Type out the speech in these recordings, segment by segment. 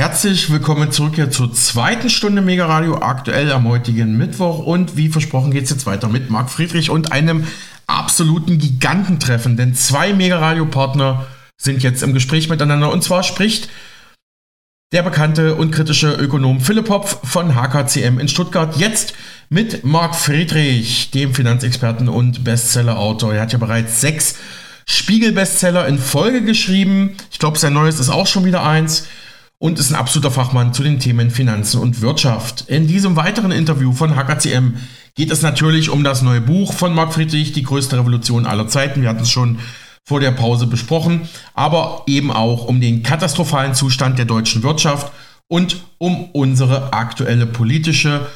Herzlich willkommen zurück hier zur zweiten Stunde Mega Radio aktuell am heutigen Mittwoch und wie versprochen geht es jetzt weiter mit Marc Friedrich und einem absoluten Gigantentreffen, denn zwei Mega Radio Partner sind jetzt im Gespräch miteinander und zwar spricht der bekannte und kritische Ökonom Philipp Hopf von HKCM in Stuttgart jetzt mit Marc Friedrich, dem Finanzexperten und Bestsellerautor. Er hat ja bereits sechs Spiegel-Bestseller in Folge geschrieben. Ich glaube, sein neues ist auch schon wieder eins und ist ein absoluter Fachmann zu den Themen Finanzen und Wirtschaft. In diesem weiteren Interview von HKCM geht es natürlich um das neue Buch von Marc Friedrich, die größte Revolution aller Zeiten. Wir hatten es schon vor der Pause besprochen, aber eben auch um den katastrophalen Zustand der deutschen Wirtschaft und um unsere aktuelle politische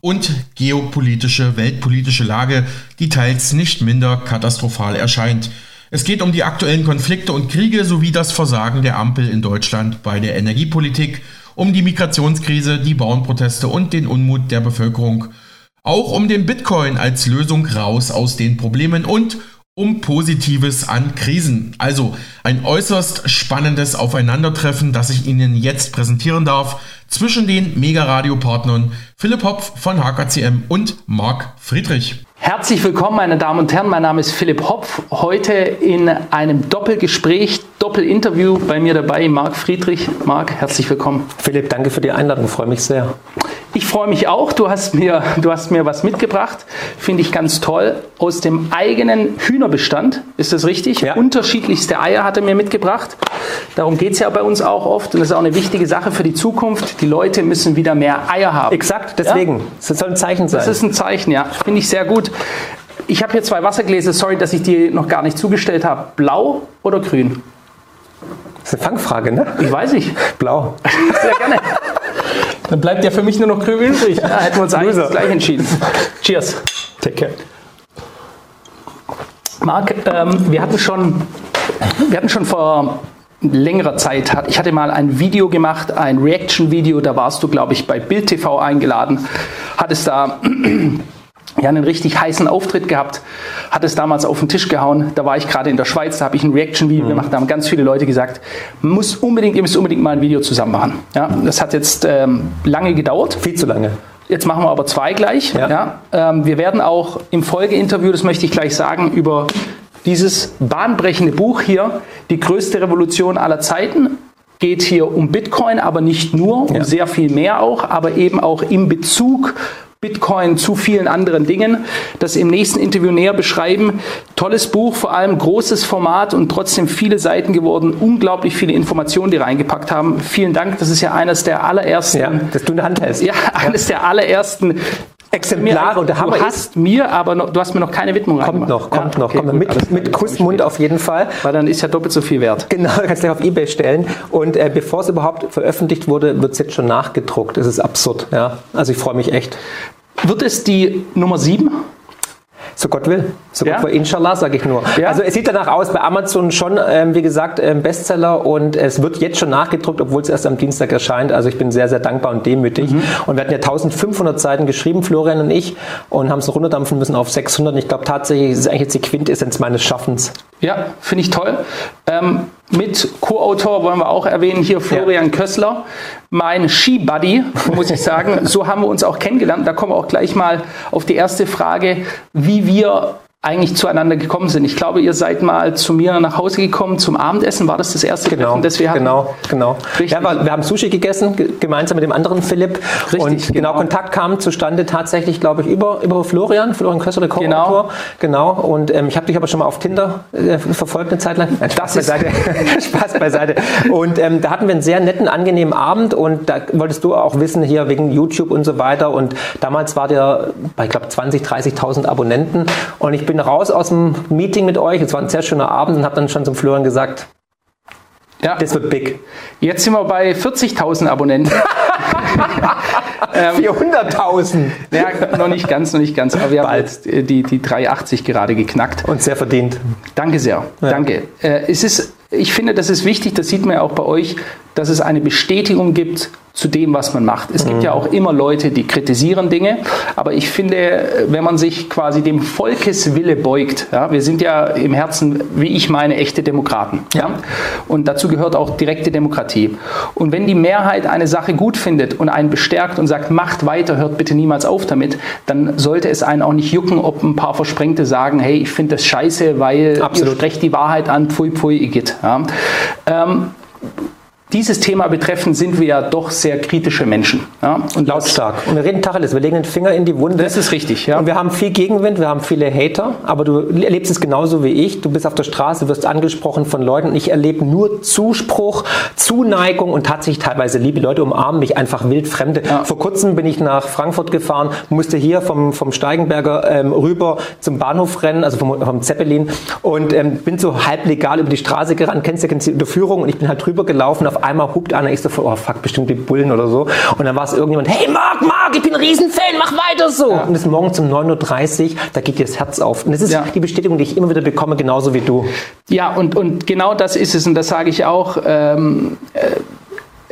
und geopolitische, weltpolitische Lage, die teils nicht minder katastrophal erscheint. Es geht um die aktuellen Konflikte und Kriege sowie das Versagen der Ampel in Deutschland bei der Energiepolitik, um die Migrationskrise, die Bauernproteste und den Unmut der Bevölkerung, auch um den Bitcoin als Lösung raus aus den Problemen und um Positives an Krisen. Also ein äußerst spannendes Aufeinandertreffen, das ich Ihnen jetzt präsentieren darf, zwischen den Mega-Radio-Partnern Philipp Hopf von HKCM und Marc Friedrich. Herzlich willkommen, meine Damen und Herren. Mein Name ist Philipp Hopf. Heute in einem Doppelgespräch, Doppelinterview bei mir dabei, Marc Friedrich. Marc, herzlich willkommen. Philipp, danke für die Einladung. Freue mich sehr. Ich freue mich auch. Du hast mir, du hast mir was mitgebracht. Finde ich ganz toll. Aus dem eigenen Hühnerbestand. Ist das richtig? Ja. Unterschiedlichste Eier hat er mir mitgebracht. Darum geht es ja bei uns auch oft. Und das ist auch eine wichtige Sache für die Zukunft. Die Leute müssen wieder mehr Eier haben. Exakt, deswegen. Ja? Das soll ein Zeichen sein. Das ist ein Zeichen, ja. Finde ich sehr gut. Ich habe hier zwei Wassergläser. Sorry, dass ich die noch gar nicht zugestellt habe. Blau oder grün? Das ist eine Fangfrage, ne? Ich weiß nicht. Blau. Sehr gerne. Dann bleibt ja für mich nur noch grün übrig. Ja, hätten wir uns eigentlich gleich entschieden. Cheers. Take care. Marc, ähm, wir hatten schon, wir hatten schon vor längerer Zeit, ich hatte mal ein Video gemacht, ein Reaction-Video, da warst du, glaube ich, bei Bild TV eingeladen, hattest da ja, einen richtig heißen Auftritt gehabt, hat es damals auf den Tisch gehauen. Da war ich gerade in der Schweiz, da habe ich ein Reaction-Video mhm. gemacht, da haben ganz viele Leute gesagt, muss unbedingt, ihr müsst unbedingt mal ein Video zusammen machen. Ja, das hat jetzt ähm, lange gedauert. Viel zu lange. Jetzt machen wir aber zwei gleich. Ja. ja. Ähm, wir werden auch im Folgeinterview, das möchte ich gleich sagen, über dieses bahnbrechende Buch hier, die größte Revolution aller Zeiten, geht hier um Bitcoin, aber nicht nur, um ja. sehr viel mehr auch, aber eben auch im Bezug Bitcoin zu vielen anderen Dingen. Das im nächsten Interview näher beschreiben. Tolles Buch, vor allem großes Format und trotzdem viele Seiten geworden. Unglaublich viele Informationen, die reingepackt haben. Vielen Dank. Das ist ja eines der allerersten. Ja, dass du eine Hand hast. Ja, eines ja. der allerersten Exemplare und der Hammer du hast mir, aber noch, du hast mir noch keine Widmung Kommt noch, kommt ja, noch, okay, kommt gut, mit, mit Kussmund auf jeden Fall. Weil dann ist ja doppelt so viel wert. Genau, kannst du auf Ebay stellen. Und äh, bevor es überhaupt veröffentlicht wurde, wird es jetzt schon nachgedruckt. Das ist absurd. Ja? Also ich freue mich echt. Wird es die Nummer 7? So Gott will. So ja? Gott will, inshallah, sage ich nur. Ja? Also es sieht danach aus, bei Amazon schon, ähm, wie gesagt, ähm, Bestseller und es wird jetzt schon nachgedruckt, obwohl es erst am Dienstag erscheint. Also ich bin sehr, sehr dankbar und demütig. Mhm. Und wir hatten ja 1500 Seiten geschrieben, Florian und ich, und haben es runterdampfen müssen auf 600. Ich glaube tatsächlich, es ist eigentlich jetzt die Quintessenz meines Schaffens. Ja, finde ich toll. Ähm, mit Co-Autor wollen wir auch erwähnen, hier Florian ja. Kössler, mein Ski-Buddy, muss ich sagen. so haben wir uns auch kennengelernt. Da kommen wir auch gleich mal auf die erste Frage, wie wir eigentlich zueinander gekommen sind. Ich glaube, ihr seid mal zu mir nach Hause gekommen zum Abendessen. War das das erste genau, Treffen, das wir hatten? Genau, genau. Richtig. Ja, wir haben Sushi gegessen, gemeinsam mit dem anderen Philipp. Richtig, und genau, genau, Kontakt kam zustande tatsächlich, glaube ich, über, über Florian, Florian Kösser, der Co-Autor. Genau. genau. Und ähm, ich habe dich aber schon mal auf Tinder äh, verfolgt eine Zeit lang. Nein, Spaß beiseite. Spaß beiseite. Und ähm, da hatten wir einen sehr netten, angenehmen Abend und da wolltest du auch wissen, hier wegen YouTube und so weiter. Und damals war der bei, ich glaube, 20.000, 30.000 Abonnenten. Und ich bin bin raus aus dem Meeting mit euch. Es war ein sehr schöner Abend und habe dann schon zum Florian gesagt, ja. Das wird big. Jetzt sind wir bei 40.000 Abonnenten. 400.000. Ähm, ja, noch nicht ganz, noch nicht ganz. Aber wir Bald. haben jetzt die, die 380 gerade geknackt. Und sehr verdient. Danke sehr. Ja. Danke. Äh, es ist, ich finde, das ist wichtig, das sieht man ja auch bei euch. dass es eine Bestätigung gibt zu dem, was man macht. Es mhm. gibt ja auch immer Leute, die kritisieren Dinge, aber ich finde, wenn man sich quasi dem Volkeswille beugt, ja, wir sind ja im Herzen, wie ich meine, echte Demokraten. Ja. Und dazu gehört auch direkte Demokratie. Und wenn die Mehrheit eine Sache gut findet und einen bestärkt und sagt, macht weiter, hört bitte niemals auf damit, dann sollte es einen auch nicht jucken, ob ein paar Versprengte sagen, hey, ich finde das scheiße, weil Absolut. ihr sprecht die Wahrheit an, pfui pfui, igitt. Ja. Ähm, dieses Thema betreffend sind wir ja doch sehr kritische Menschen. Ja? Und lautstark. Und wir reden Tacheles, wir legen den Finger in die Wunde. Das ist richtig, ja. Und wir haben viel Gegenwind, wir haben viele Hater, aber du erlebst es genauso wie ich. Du bist auf der Straße, wirst angesprochen von Leuten ich erlebe nur Zuspruch, Zuneigung und tatsächlich teilweise Liebe. Leute umarmen mich einfach wildfremde. Ja. Vor kurzem bin ich nach Frankfurt gefahren, musste hier vom, vom Steigenberger ähm, rüber zum Bahnhof rennen, also vom, vom Zeppelin und ähm, bin so halb legal über die Straße gerannt, kennst du, kennst du die Unterführung und ich bin halt drüber gelaufen. Auf einmal hupt einer, ich so, oh fuck, bestimmt die Bullen oder so. Und dann war es irgendjemand, hey Marc, Marc, ich bin ein Riesenfan, mach weiter so. Ja. Und es ist morgens um 9.30 Uhr, da geht dir das Herz auf. Und das ist ja. die Bestätigung, die ich immer wieder bekomme, genauso wie du. Ja, und, und genau das ist es, und das sage ich auch. Ähm, äh,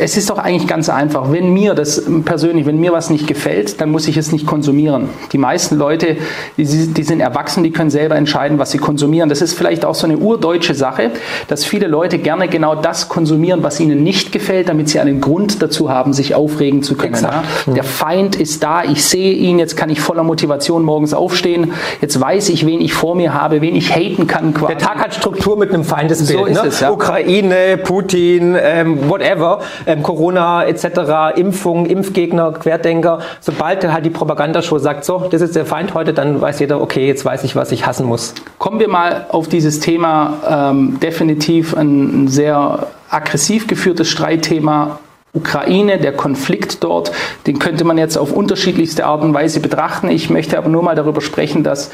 es ist doch eigentlich ganz einfach. Wenn mir das persönlich, wenn mir was nicht gefällt, dann muss ich es nicht konsumieren. Die meisten Leute, die, die, sind erwachsen, die können selber entscheiden, was sie konsumieren. Das ist vielleicht auch so eine urdeutsche Sache, dass viele Leute gerne genau das konsumieren, was ihnen nicht gefällt, damit sie einen Grund dazu haben, sich aufregen zu können. Ja? Der Feind ist da, ich sehe ihn, jetzt kann ich voller Motivation morgens aufstehen, jetzt weiß ich, wen ich vor mir habe, wen ich haten kann. Quasi. Der Tag hat Struktur mit einem Feindesbild. So ist ne? es, ja. Ukraine, Putin, ähm, whatever ähm, Corona etc., Impfung, Impfgegner, Querdenker. Sobald halt die Propagandashow sagt, so, das ist der Feind heute, dann weiß jeder, okay, jetzt weiß ich, was ich hassen muss. Kommen wir mal auf dieses Thema. Ähm, definitiv ein, ein sehr aggressiv geführtes Streitthema Ukraine, der Konflikt dort, den könnte man jetzt auf unterschiedlichste Art und Weise betrachten. Ich möchte aber nur mal darüber sprechen, dass,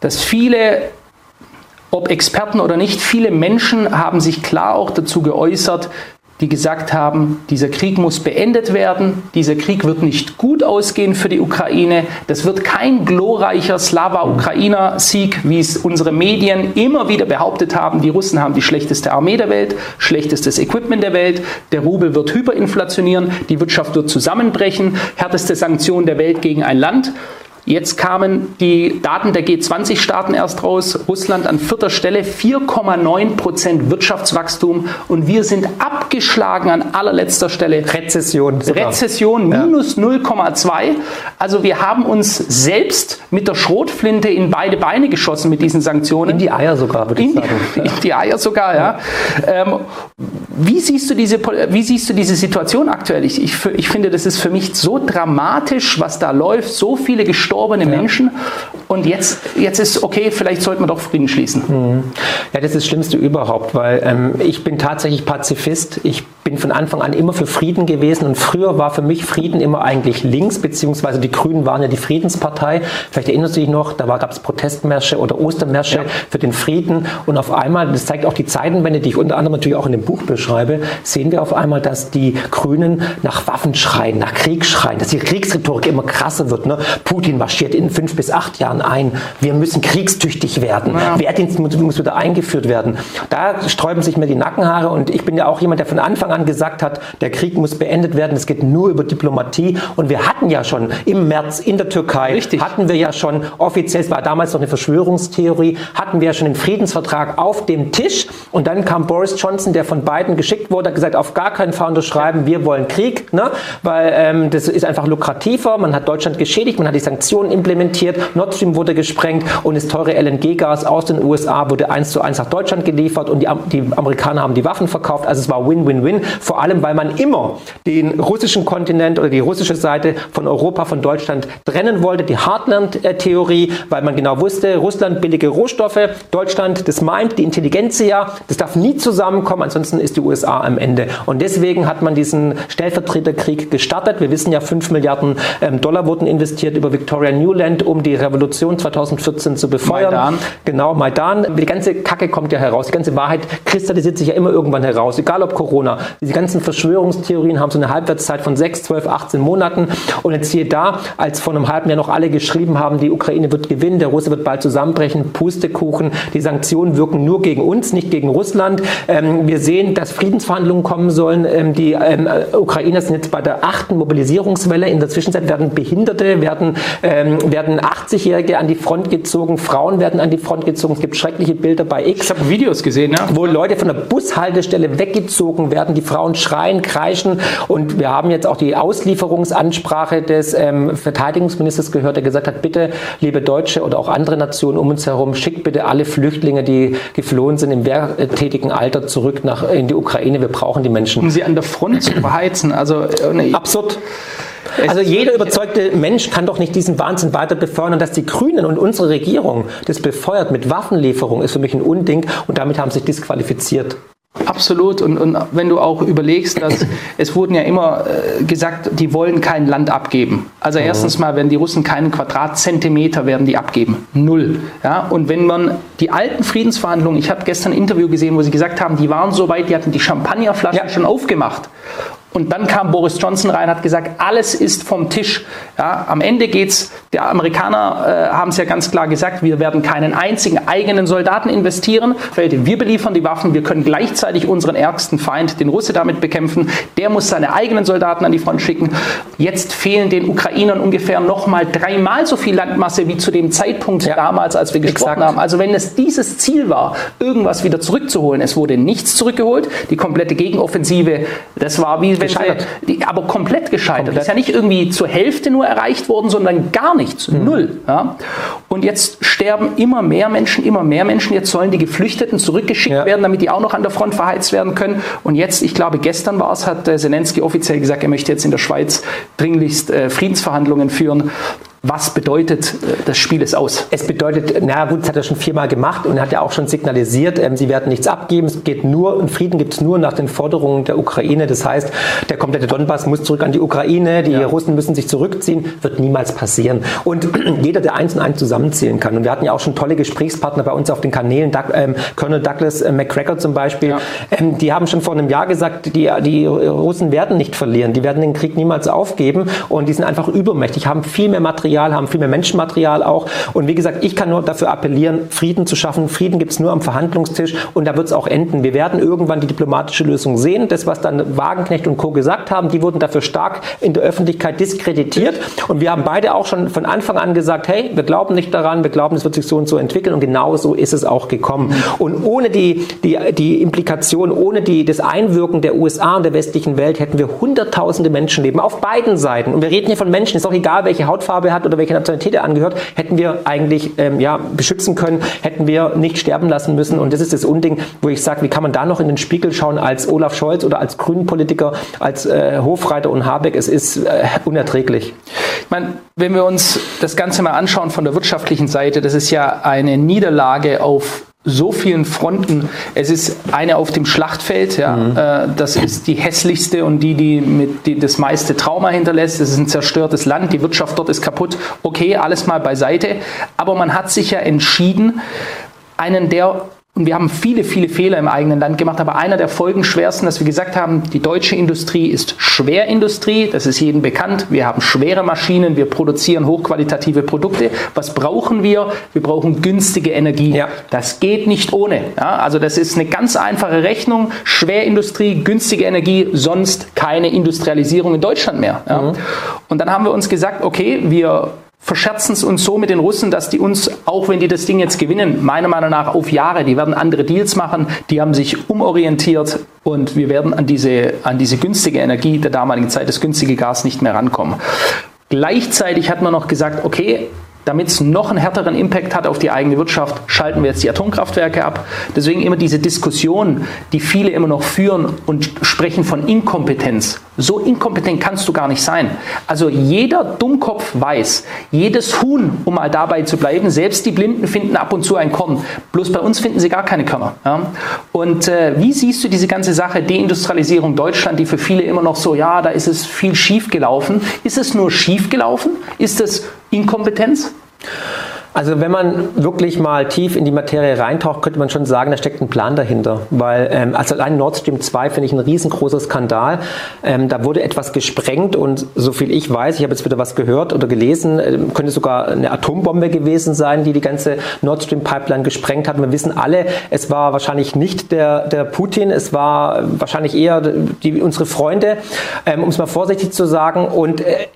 dass viele, ob Experten oder nicht, viele Menschen haben sich klar auch dazu geäußert, die gesagt haben, dieser Krieg muss beendet werden, dieser Krieg wird nicht gut ausgehen für die Ukraine, das wird kein glorreicher Slava-Ukrainer-Sieg, wie es unsere Medien immer wieder behauptet haben. Die Russen haben die schlechteste Armee der Welt, schlechtestes Equipment der Welt, der Rubel wird hyperinflationieren, die Wirtschaft wird zusammenbrechen, härteste Sanktionen der Welt gegen ein Land. Jetzt kamen die Daten der G20-Staaten erst raus. Russland an vierter Stelle, 4,9 Prozent Wirtschaftswachstum und wir sind abgeschlagen an allerletzter Stelle. Rezession. Sogar. Rezession minus ja. 0,2. Also wir haben uns selbst mit der Schrotflinte in beide Beine geschossen mit diesen Sanktionen. In die Eier sogar, würde ich sagen. In die Eier sogar, ja. ja. Ähm, wie, siehst du diese, wie siehst du diese Situation aktuell? Ich, ich, ich finde, das ist für mich so dramatisch, was da läuft. So viele Geschichten verstorbene ja. Menschen. Und jetzt, jetzt ist okay, vielleicht sollten wir doch Frieden schließen. Mhm. Ja, das ist das Schlimmste überhaupt, weil ähm, ich bin tatsächlich Pazifist. Ich bin von Anfang an immer für Frieden gewesen und früher war für mich Frieden immer eigentlich links, beziehungsweise die Grünen waren ja die Friedenspartei. Vielleicht erinnerst du dich noch, da gab es Protestmärsche oder Ostermärsche ja. für den Frieden und auf einmal, das zeigt auch die Zeitenwende, die ich unter anderem natürlich auch in dem Buch beschreibe, sehen wir auf einmal, dass die Grünen nach Waffen schreien, nach Krieg schreien, dass die Kriegsrhetorik immer krasser wird. Ne? Putin marschiert in fünf bis acht Jahren ein. Wir müssen kriegstüchtig werden. Ja. Wehrdienst muss, wieder eingeführt werden. Da sträuben sich mir die Nackenhaare und ich bin ja auch jemand, der von Anfang an gesagt hat, der Krieg muss beendet werden, es geht nur über Diplomatie. Und wir hatten ja schon im März in der Türkei, Richtig. hatten wir ja schon offiziell, es war damals noch eine Verschwörungstheorie, hatten wir ja schon den Friedensvertrag auf dem Tisch. Und dann kam Boris Johnson, der von beiden geschickt wurde, hat gesagt, auf gar keinen Fall unterschreiben, wir wollen Krieg, ne? weil ähm, das ist einfach lukrativer. Man hat Deutschland geschädigt, man hat die Sanktionen implementiert, Nord Stream wurde gesprengt und das teure LNG-Gas aus den USA wurde eins zu eins nach Deutschland geliefert und die, die Amerikaner haben die Waffen verkauft. Also es war Win-Win-Win. Vor allem, weil man immer den russischen Kontinent oder die russische Seite von Europa, von Deutschland trennen wollte. Die Heartland-Theorie, weil man genau wusste, Russland billige Rohstoffe, Deutschland, das meint die Intelligenz ja, das darf nie zusammenkommen, ansonsten ist die USA am Ende. Und deswegen hat man diesen Stellvertreterkrieg gestartet. Wir wissen ja, 5 Milliarden ähm, Dollar wurden investiert über Victoria Newland, um die Revolution 2014 zu befeuern. Maidan. Genau, Maidan. Die ganze Kacke kommt ja heraus. Die ganze Wahrheit kristallisiert sich ja immer irgendwann heraus. Egal ob Corona, Diese ganzen Verschwörungstheorien haben so eine Halbwertszeit von 6, 12, 18 Monaten. Und jetzt hier da, als vor einem halben Jahr noch alle geschrieben haben, die Ukraine wird gewinnen, der Russe wird bald zusammenbrechen, Pustekuchen, die Sanktionen wirken nur gegen uns, nicht gegen Russland. Ähm, wir sehen, dass Friedensverhandlungen kommen sollen. Ähm, die ähm, Ukrainer sind jetzt bei der achten Mobilisierungswelle. In der Zwischenzeit werden Behinderte, werden, ähm, werden 80-Jährige an die Front gezogen, Frauen werden an die Front gezogen. Es gibt schreckliche Bilder bei X. Ich habe Videos gesehen, ja. wo Leute von der Bushaltestelle weggezogen werden, die Frauen schreien, kreischen und wir haben jetzt auch die Auslieferungsansprache des ähm, Verteidigungsministers gehört, der gesagt hat, bitte, liebe Deutsche oder auch andere Nationen um uns herum, schickt bitte alle Flüchtlinge, die geflohen sind im wehrtätigen Alter zurück nach in die Ukraine. Wir brauchen die Menschen. Um sie an der Front zu verheizen, also äh, absurd. Also jeder überzeugte Mensch kann doch nicht diesen Wahnsinn weiter befeuern. Und dass die Grünen und unsere Regierung das befeuert mit Waffenlieferung, ist für mich ein Unding. Und damit haben sie sich disqualifiziert. Absolut. Und, und wenn du auch überlegst, dass es wurden ja immer äh, gesagt, die wollen kein Land abgeben. Also mhm. erstens mal werden die Russen keinen Quadratzentimeter werden die abgeben. Null. Ja? Und wenn man die alten Friedensverhandlungen, ich habe gestern ein Interview gesehen, wo sie gesagt haben, die waren so weit, die hatten die Champagnerflaschen ja. schon aufgemacht. Und dann kam Boris Johnson rein, hat gesagt, alles ist vom Tisch. Ja, am Ende geht's. Die Amerikaner äh, haben es ja ganz klar gesagt, wir werden keinen einzigen eigenen Soldaten investieren. Wir beliefern die Waffen, wir können gleichzeitig unseren ärgsten Feind, den Russe, damit bekämpfen. Der muss seine eigenen Soldaten an die Front schicken. Jetzt fehlen den Ukrainern ungefähr nochmal dreimal so viel Landmasse wie zu dem Zeitpunkt ja. damals, als wir gesprochen Exakt. haben. Also wenn es dieses Ziel war, irgendwas wieder zurückzuholen, es wurde nichts zurückgeholt. Die komplette Gegenoffensive, das war wie gescheitert. Die, aber komplett gescheitert. Komplett. Das ist ja nicht irgendwie zur Hälfte nur erreicht worden, sondern gar nichts. Mhm. Null. Ja? Und jetzt sterben immer mehr Menschen, immer mehr Menschen. Jetzt sollen die Geflüchteten zurückgeschickt ja. werden, damit die auch noch an der Front verheizt werden können. Und jetzt, ich glaube, gestern war es, hat Zelensky offiziell gesagt, er möchte jetzt in der Schweiz dringlichst äh, Friedensverhandlungen führen. Was bedeutet äh, das Spiel ist aus? Es bedeutet, na gut, das hat er schon viermal gemacht und hat ja auch schon signalisiert, ähm, sie werden nichts abgeben. Es geht nur, einen Frieden gibt es nur nach den Forderungen der Ukraine. Das heißt, der komplette Donbass muss zurück an die Ukraine, die ja. Russen müssen sich zurückziehen, wird niemals passieren. Und jeder, der eins und eins zusammenzählen kann. Und wir hatten ja auch schon tolle Gesprächspartner bei uns auf den Kanälen, Doug, ähm, Colonel Douglas äh, McCracker zum Beispiel. Ja. Ähm, die haben schon vor einem Jahr gesagt, die, die Russen werden nicht verlieren, die werden den Krieg niemals aufgeben und die sind einfach übermächtig, haben viel mehr Material Material, haben viel mehr Menschenmaterial auch. Und wie gesagt, ich kann nur dafür appellieren, Frieden zu schaffen. Frieden gibt es nur am Verhandlungstisch und da wird es auch enden. Wir werden irgendwann die diplomatische Lösung sehen. Das, was dann Wagenknecht und Co. gesagt haben, die wurden dafür stark in der Öffentlichkeit diskreditiert. Und wir haben beide auch schon von Anfang an gesagt, hey, wir glauben nicht daran, wir glauben, es wird sich so und so entwickeln. Und genau so ist es auch gekommen. Und ohne die, die, die Implikation, ohne die, das Einwirken der USA und der westlichen Welt hätten wir hunderttausende Menschenleben auf beiden Seiten. Und wir reden hier von Menschen, ist auch egal, welche Hautfarbe er hat oder welche Nationalität er angehört, hätten wir eigentlich ähm, ja, beschützen können, hätten wir nicht sterben lassen müssen. Und das ist das Unding, wo ich sage, wie kann man da noch in den Spiegel schauen als Olaf Scholz oder als Grünenpolitiker, als äh, Hofreiter und Habeck? Es ist äh, unerträglich. Ich meine, wenn wir uns das Ganze mal anschauen von der wirtschaftlichen Seite, das ist ja eine Niederlage auf so vielen Fronten. Es ist eine auf dem Schlachtfeld, ja. Mhm. Äh, das ist die hässlichste und die, die mit die das meiste Trauma hinterlässt. Es ist ein zerstörtes Land, die Wirtschaft dort ist kaputt. Okay, alles mal beiseite. Aber man hat sich ja entschieden, einen der und wir haben viele, viele Fehler im eigenen Land gemacht, aber einer der folgenschwersten, dass wir gesagt haben, die deutsche Industrie ist Schwerindustrie, das ist jedem bekannt. Wir haben schwere Maschinen, wir produzieren hochqualitative Produkte. Was brauchen wir? Wir brauchen günstige Energie. Ja. Das geht nicht ohne. Ja, also das ist eine ganz einfache Rechnung. Schwerindustrie, günstige Energie, sonst keine Industrialisierung in Deutschland mehr. Ja. Mhm. Und dann haben wir uns gesagt, okay, wir verscherzen es uns so mit den Russen, dass die uns, auch wenn die das Ding jetzt gewinnen, meiner Meinung nach auf Jahre, die werden andere Deals machen, die haben sich umorientiert und wir werden an diese, an diese günstige Energie der damaligen Zeit, das günstige Gas nicht mehr rankommen. Gleichzeitig hat man noch gesagt, okay, damit es noch einen härteren Impact hat auf die eigene Wirtschaft, schalten wir jetzt die Atomkraftwerke ab. Deswegen immer diese Diskussion, die viele immer noch führen und sprechen von Inkompetenz. So inkompetent kannst du gar nicht sein. Also jeder Dummkopf weiß, jedes Huhn, um mal dabei zu bleiben, selbst die Blinden finden ab und zu ein Korn. Bloß bei uns finden sie gar keine Körner. Ja? Und äh, wie siehst du diese ganze Sache Deindustrialisierung Deutschland, die für viele immer noch so, ja, da ist es viel schief gelaufen. Ist es nur schief gelaufen? Ist es Inkompetenz? Also wenn man wirklich mal tief in die Materie reintaucht, könnte man schon sagen, da steckt ein Plan dahinter. Weil ähm, also allein Nord Stream 2 finde ich ein riesengroßer Skandal. Ähm, da wurde etwas gesprengt und so viel ich weiß, ich habe jetzt wieder was gehört oder gelesen, äh, könnte sogar eine Atombombe gewesen sein, die die ganze Nord Stream Pipeline gesprengt hat. Wir wissen alle, es war wahrscheinlich nicht der, der Putin, es war wahrscheinlich eher die, unsere Freunde, ähm, um es mal vorsichtig zu sagen. Und äh,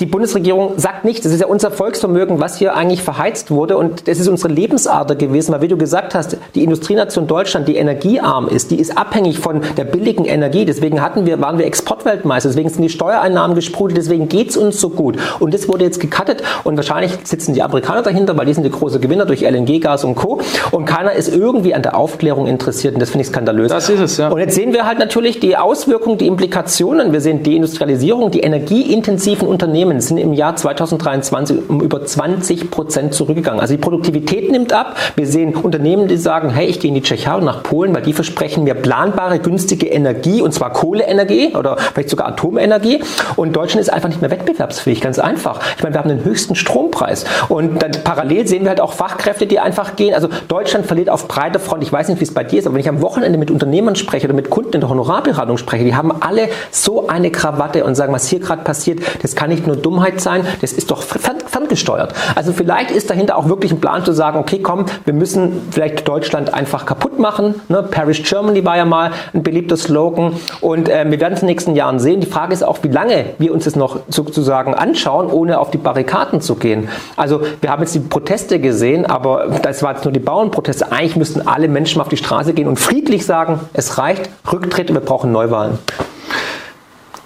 die Bundesregierung sagt nicht, das ist ja unser Volksvermögen, was hier eigentlich verheizt wurde. Und das ist unsere Lebensader gewesen, weil wie du gesagt hast, die Industrienation Deutschland, die energiearm ist, die ist abhängig von der billigen Energie, deswegen hatten wir, waren wir Exportweltmeister, deswegen sind die Steuereinnahmen gesprudelt, deswegen geht es uns so gut. Und das wurde jetzt gecuttet. Und wahrscheinlich sitzen die Amerikaner dahinter, weil die sind die große Gewinner durch LNG, Gas und Co. und keiner ist irgendwie an der Aufklärung interessiert. Und das finde ich skandalös. Das ist es, ja. Und jetzt sehen wir halt natürlich die Auswirkungen, die Implikationen, wir sehen Deindustrialisierung, die energieintensiven Unternehmen sind im Jahr 2023 um über 20 Prozent zurückgegangen. Also die Produktivität nimmt ab. Wir sehen Unternehmen, die sagen, hey, ich gehe in die Tschechei und nach Polen, weil die versprechen mir planbare, günstige Energie und zwar Kohleenergie oder vielleicht sogar Atomenergie. Und Deutschland ist einfach nicht mehr wettbewerbsfähig, ganz einfach. Ich meine, wir haben den höchsten Strompreis. Und dann parallel sehen wir halt auch Fachkräfte, die einfach gehen. Also Deutschland verliert auf breiter Front. Ich weiß nicht, wie es bei dir ist, aber wenn ich am Wochenende mit Unternehmern spreche oder mit Kunden in der Honorarberatung spreche, die haben alle so eine Krawatte und sagen, was hier gerade passiert, das kann nicht nur Dummheit sein, das ist doch ferngesteuert. Also vielleicht ist dahinter auch wirklich ein Plan zu sagen, okay, komm, wir müssen vielleicht Deutschland einfach kaputt machen. Ne? Paris Germany war ja mal ein beliebter Slogan und äh, wir werden es in den nächsten Jahren sehen. Die Frage ist auch, wie lange wir uns das noch sozusagen anschauen, ohne auf die Barrikaden zu gehen. Also wir haben jetzt die Proteste gesehen, aber das war jetzt nur die Bauernproteste. Eigentlich müssten alle Menschen auf die Straße gehen und friedlich sagen, es reicht, Rücktritt, wir brauchen Neuwahlen.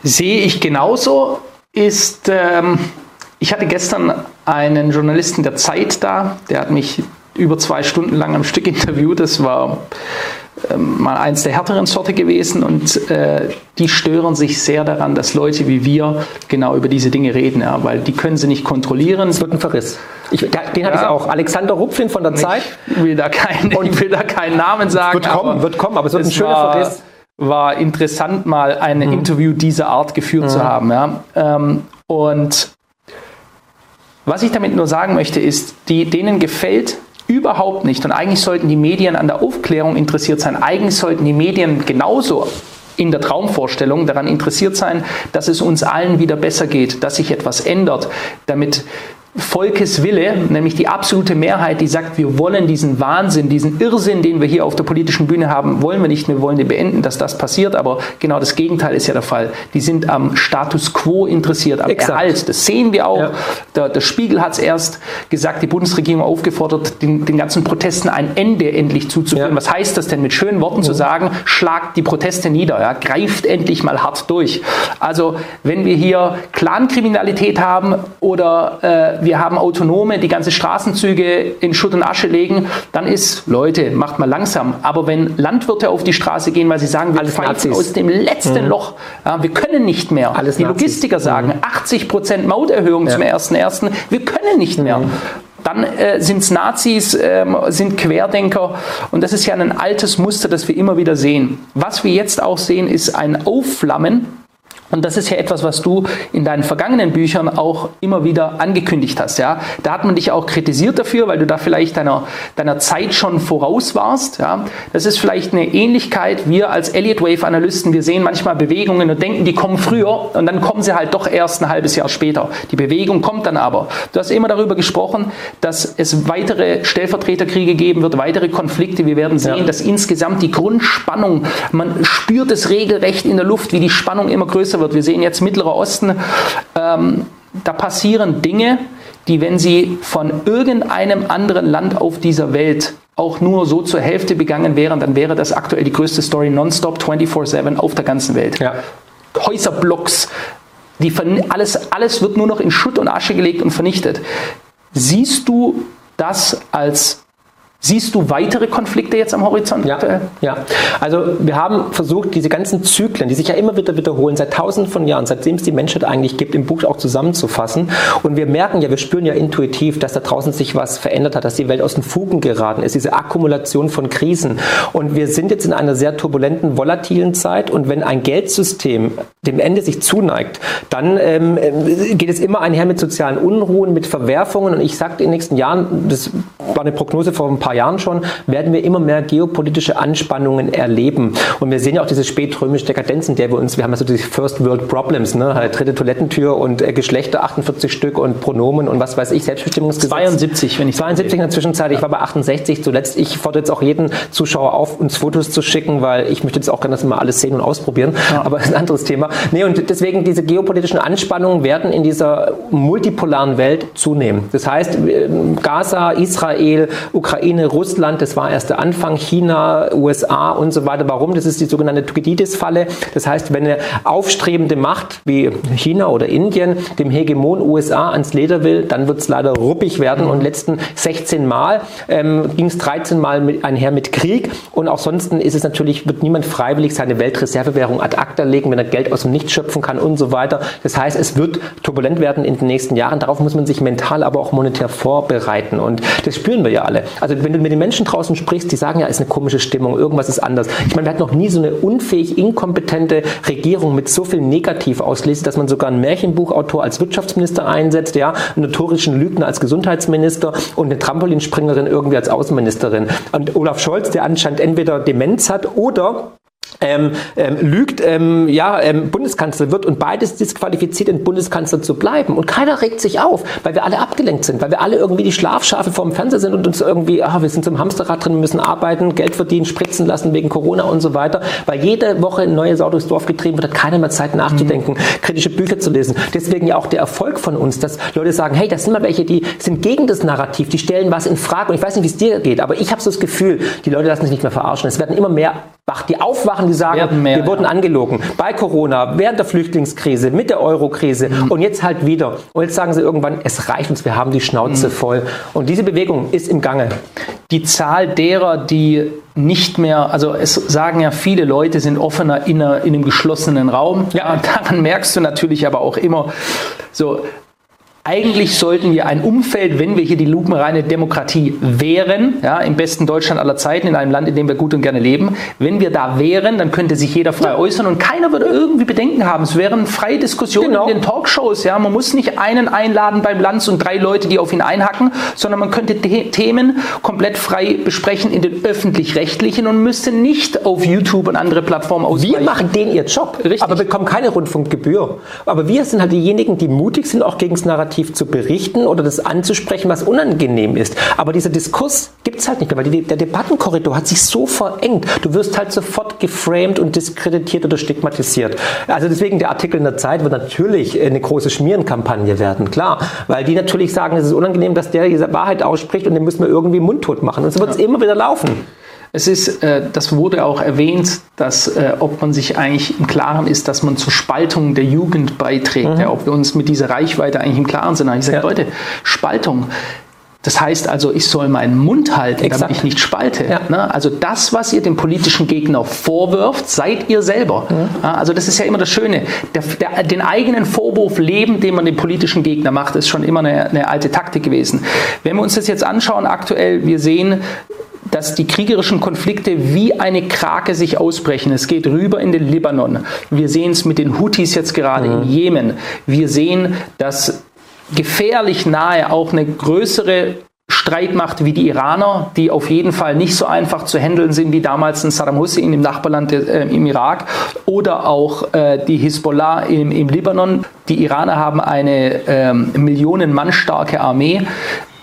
Sehe ich genauso ist, ähm, ich hatte gestern einen Journalisten der Zeit da, der hat mich über zwei Stunden lang am Stück interviewt. Das war ähm, mal eins der härteren Sorte gewesen und äh, die stören sich sehr daran, dass Leute wie wir genau über diese Dinge reden, ja, weil die können sie nicht kontrollieren. Es wird ein Verriss. Ich, den ja, hatte ich auch. Alexander Rupfin von der Zeit. Ich will da, kein, ich will da keinen Namen sagen. Wird kommen, wird kommen, aber es wird ein schöner Verriss war interessant, mal ein mhm. Interview dieser Art geführt mhm. zu haben. Ja. Ähm, und was ich damit nur sagen möchte, ist, die, denen gefällt überhaupt nicht. Und eigentlich sollten die Medien an der Aufklärung interessiert sein. Eigentlich sollten die Medien genauso in der Traumvorstellung daran interessiert sein, dass es uns allen wieder besser geht, dass sich etwas ändert, damit Volkeswille, nämlich die absolute Mehrheit, die sagt, wir wollen diesen Wahnsinn, diesen Irrsinn, den wir hier auf der politischen Bühne haben, wollen wir nicht, wir wollen den beenden, dass das passiert. Aber genau das Gegenteil ist ja der Fall. Die sind am Status quo interessiert, am Exakt. Erhalt. Das sehen wir auch. Ja. Der, der, Spiegel hat es erst gesagt, die Bundesregierung aufgefordert, den, den, ganzen Protesten ein Ende endlich zuzuführen. Ja. Was heißt das denn mit schönen Worten ja. zu sagen, schlagt die Proteste nieder, ja? greift endlich mal hart durch. Also wenn wir hier Clankriminalität haben oder äh, wir haben Autonome, die ganze Straßenzüge in Schutt und Asche legen, dann ist, Leute, macht mal langsam. Aber wenn Landwirte auf die Straße gehen, weil sie sagen, wir pfeifen aus dem letzten mhm. Loch, ja, wir können nicht mehr. Alles die Logistiker Nazis. sagen, mhm. 80 Prozent Mauterhöhung ja. zum 1.1., wir können nicht mehr. Mhm. Dann äh, sind es Nazis, äh, sind Querdenker und das ist ja ein altes Muster, das wir immer wieder sehen. Was wir jetzt auch sehen, ist ein Aufflammen und das ist ja etwas, was du in deinen vergangenen Büchern auch immer wieder angekündigt hast. Ja? Da hat man dich auch kritisiert dafür, weil du da vielleicht deiner, deiner Zeit schon voraus warst. Ja? Das ist vielleicht eine Ähnlichkeit. Wir als Elliott Wave Analysten, wir sehen manchmal Bewegungen und denken, die kommen früher und dann kommen sie halt doch erst ein halbes Jahr später. Die Bewegung kommt dann aber. Du hast immer darüber gesprochen, dass es weitere Stellvertreterkriege geben wird, weitere Konflikte. Wir werden sehen, ja. dass insgesamt die Grundspannung, man spürt es regelrecht in der Luft, wie die Spannung immer größer wird wird. Wir sehen jetzt Mittlerer Osten, ähm, da passieren Dinge, die, wenn sie von irgendeinem anderen Land auf dieser Welt auch nur so zur Hälfte begangen wären, dann wäre das aktuell die größte Story nonstop 24-7 auf der ganzen Welt. Ja. Häuserblocks, die alles, alles wird nur noch in Schutt und Asche gelegt und vernichtet. Siehst du das als Siehst du weitere Konflikte jetzt am Horizont ja? Ja, also wir haben versucht, diese ganzen Zyklen, die sich ja immer wieder wiederholen, seit tausenden von Jahren, seitdem es die Menschheit eigentlich gibt, im Buch auch zusammenzufassen. Und wir merken ja, wir spüren ja intuitiv, dass da draußen sich was verändert hat, dass die Welt aus den Fugen geraten ist, diese Akkumulation von Krisen. Und wir sind jetzt in einer sehr turbulenten, volatilen Zeit. Und wenn ein Geldsystem dem Ende sich zuneigt, dann ähm, äh, geht es immer einher mit sozialen Unruhen, mit Verwerfungen. Und ich sagte, in den nächsten Jahren, das war eine Prognose vor ein paar Jahren schon, werden wir immer mehr geopolitische Anspannungen erleben. Und wir sehen ja auch diese spätrömische Dekadenz, in der wir uns, wir haben ja so diese First World Problems, ne? Halt dritte Toilettentür und äh, Geschlechter 48 Stück und Pronomen und was weiß ich, Selbstbestimmungsgesetz. 72, wenn ich 72 in der Zwischenzeit. Ich war bei 68 zuletzt. Ich fordere jetzt auch jeden Zuschauer auf, uns Fotos zu schicken, weil ich möchte jetzt auch gerne das mal alles sehen und ausprobieren. Ja. Aber das ist ein anderes Thema. Nee, und deswegen diese geopolitischen Anspannungen werden in dieser multipolaren Welt zunehmen. Das heißt, Gaza, Israel, Ukraine, Russland, das war erst der Anfang, China, USA und so weiter. Warum? Das ist die sogenannte Thukydides-Falle. Das heißt, wenn eine aufstrebende Macht wie China oder Indien dem Hegemon USA ans Leder will, dann wird es leider ruppig werden. Und letzten 16 Mal ähm, ging es 13 Mal mit, einher mit Krieg. Und auch sonst ist es natürlich, wird niemand freiwillig seine Weltreservewährung ad acta legen, wenn er Geld aus dem Nichts schöpfen kann und so weiter. Das heißt, es wird turbulent werden in den nächsten Jahren. Darauf muss man sich mental, aber auch monetär vorbereiten. Und das spüren wir ja alle. Also wenn du mit den Menschen draußen sprichst, die sagen ja, ist eine komische Stimmung, irgendwas ist anders. Ich meine, wir hatten noch nie so eine unfähig, inkompetente Regierung mit so viel Negativauslese, dass man sogar einen Märchenbuchautor als Wirtschaftsminister einsetzt, ja, einen notorischen Lügner als Gesundheitsminister und eine Trampolinspringerin irgendwie als Außenministerin. Und Olaf Scholz, der anscheinend entweder Demenz hat oder ähm, ähm, lügt, ähm, ja, ähm, Bundeskanzler wird und beides disqualifiziert, in Bundeskanzler zu bleiben. Und keiner regt sich auf, weil wir alle abgelenkt sind, weil wir alle irgendwie die Schlafschafe vorm Fernseher sind und uns irgendwie, ah, wir sind zum Hamsterrad drin, müssen arbeiten, Geld verdienen, spritzen lassen wegen Corona und so weiter. Weil jede Woche ein neues Sau durchs Dorf getrieben wird, hat keiner mehr Zeit nachzudenken, mhm. kritische Bücher zu lesen. Deswegen ja auch der Erfolg von uns, dass Leute sagen, hey, das sind mal welche, die sind gegen das Narrativ, die stellen was in Frage. Und ich weiß nicht, wie es dir geht, aber ich habe so das Gefühl, die Leute lassen sich nicht mehr verarschen. Es werden immer mehr wach, die aufwachen, die sagen, mehr, wir wurden ja. angelogen. Bei Corona, während der Flüchtlingskrise, mit der Eurokrise mhm. und jetzt halt wieder. Und jetzt sagen sie irgendwann, es reicht uns, wir haben die Schnauze mhm. voll. Und diese Bewegung ist im Gange. Die Zahl derer, die nicht mehr, also es sagen ja viele Leute, sind offener in, einer, in einem geschlossenen Raum. Ja, daran merkst du natürlich aber auch immer, so eigentlich sollten wir ein Umfeld, wenn wir hier die lupenreine Demokratie wären, ja, im besten Deutschland aller Zeiten, in einem Land, in dem wir gut und gerne leben, wenn wir da wären, dann könnte sich jeder frei äußern und keiner würde irgendwie Bedenken haben. Es wären freie Diskussionen genau. in den Talkshows. Ja. Man muss nicht einen einladen beim Lanz und drei Leute, die auf ihn einhacken, sondern man könnte Themen komplett frei besprechen in den öffentlich-rechtlichen und müsste nicht auf YouTube und andere Plattformen ausweichen. Wir machen den ihr Job, Richtig. aber bekommen keine Rundfunkgebühr. Aber wir sind halt diejenigen, die mutig sind, auch gegen das Narrativ negativ zu berichten oder das anzusprechen, was unangenehm ist. Aber dieser Diskurs gibt es halt nicht mehr, weil die, der Debattenkorridor hat sich so verengt. Du wirst halt sofort geframed und diskreditiert oder stigmatisiert. Also deswegen der Artikel in der Zeit wird natürlich eine große Schmierenkampagne werden, klar. Weil die natürlich sagen, es ist unangenehm, dass der diese Wahrheit ausspricht und den müssen wir irgendwie mundtot machen. Und so wird es ja. immer wieder laufen. Es ist, äh, das wurde auch erwähnt, dass äh, ob man sich eigentlich im Klaren ist, dass man zur Spaltung der Jugend beiträgt, mhm. ja, ob wir uns mit dieser Reichweite eigentlich im Klaren sind. Ich sage, ja. Leute, Spaltung. Das heißt also, ich soll meinen Mund halten, Exakt. damit ich nicht spalte. Ja. Ne? Also das, was ihr dem politischen Gegner vorwirft, seid ihr selber. Mhm. Also das ist ja immer das Schöne. Der, der, den eigenen Vorwurf leben, den man dem politischen Gegner macht, ist schon immer eine, eine alte Taktik gewesen. Wenn wir uns das jetzt anschauen, aktuell, wir sehen, dass die kriegerischen Konflikte wie eine Krake sich ausbrechen. Es geht rüber in den Libanon. Wir sehen es mit den Houthis jetzt gerade mhm. in Jemen. Wir sehen, dass gefährlich nahe auch eine größere Streitmacht wie die Iraner, die auf jeden Fall nicht so einfach zu handeln sind wie damals in Saddam Hussein im Nachbarland äh, im Irak oder auch äh, die Hisbollah im, im Libanon. Die Iraner haben eine ähm, Millionen Mann starke Armee.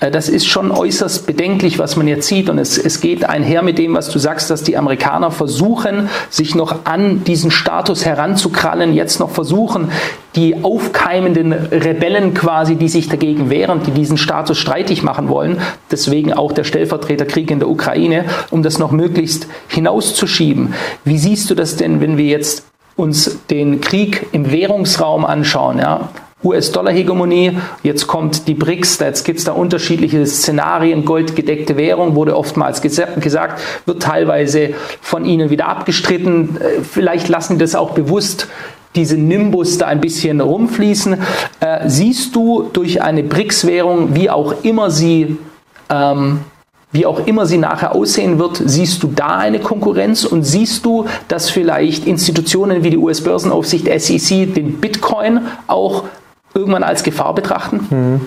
Äh, das ist schon äußerst bedenklich, was man jetzt sieht. Und es, es geht einher mit dem, was du sagst, dass die Amerikaner versuchen, sich noch an diesen Status heranzukrallen, jetzt noch versuchen, die aufkeimenden Rebellen quasi, die sich dagegen wehren, die diesen Status streitig machen wollen, deswegen auch der Stellvertreterkrieg in der Ukraine, um das noch möglichst hinauszuschieben. Wie siehst du das denn, wenn wir jetzt uns den Krieg im Währungsraum anschauen? Ja? US-Dollar-Hegemonie, jetzt kommt die BRICS, jetzt gibt es da unterschiedliche Szenarien, goldgedeckte Währung wurde oftmals gesagt, wird teilweise von ihnen wieder abgestritten, äh, vielleicht lassen das auch bewusst diese Nimbus da ein bisschen rumfließen. Äh, siehst du durch eine BRICS-Währung, wie auch immer sie ähm, wie auch immer sie nachher aussehen wird, siehst du da eine Konkurrenz und siehst du, dass vielleicht Institutionen wie die US-Börsenaufsicht SEC den Bitcoin auch irgendwann als Gefahr betrachten? Hm.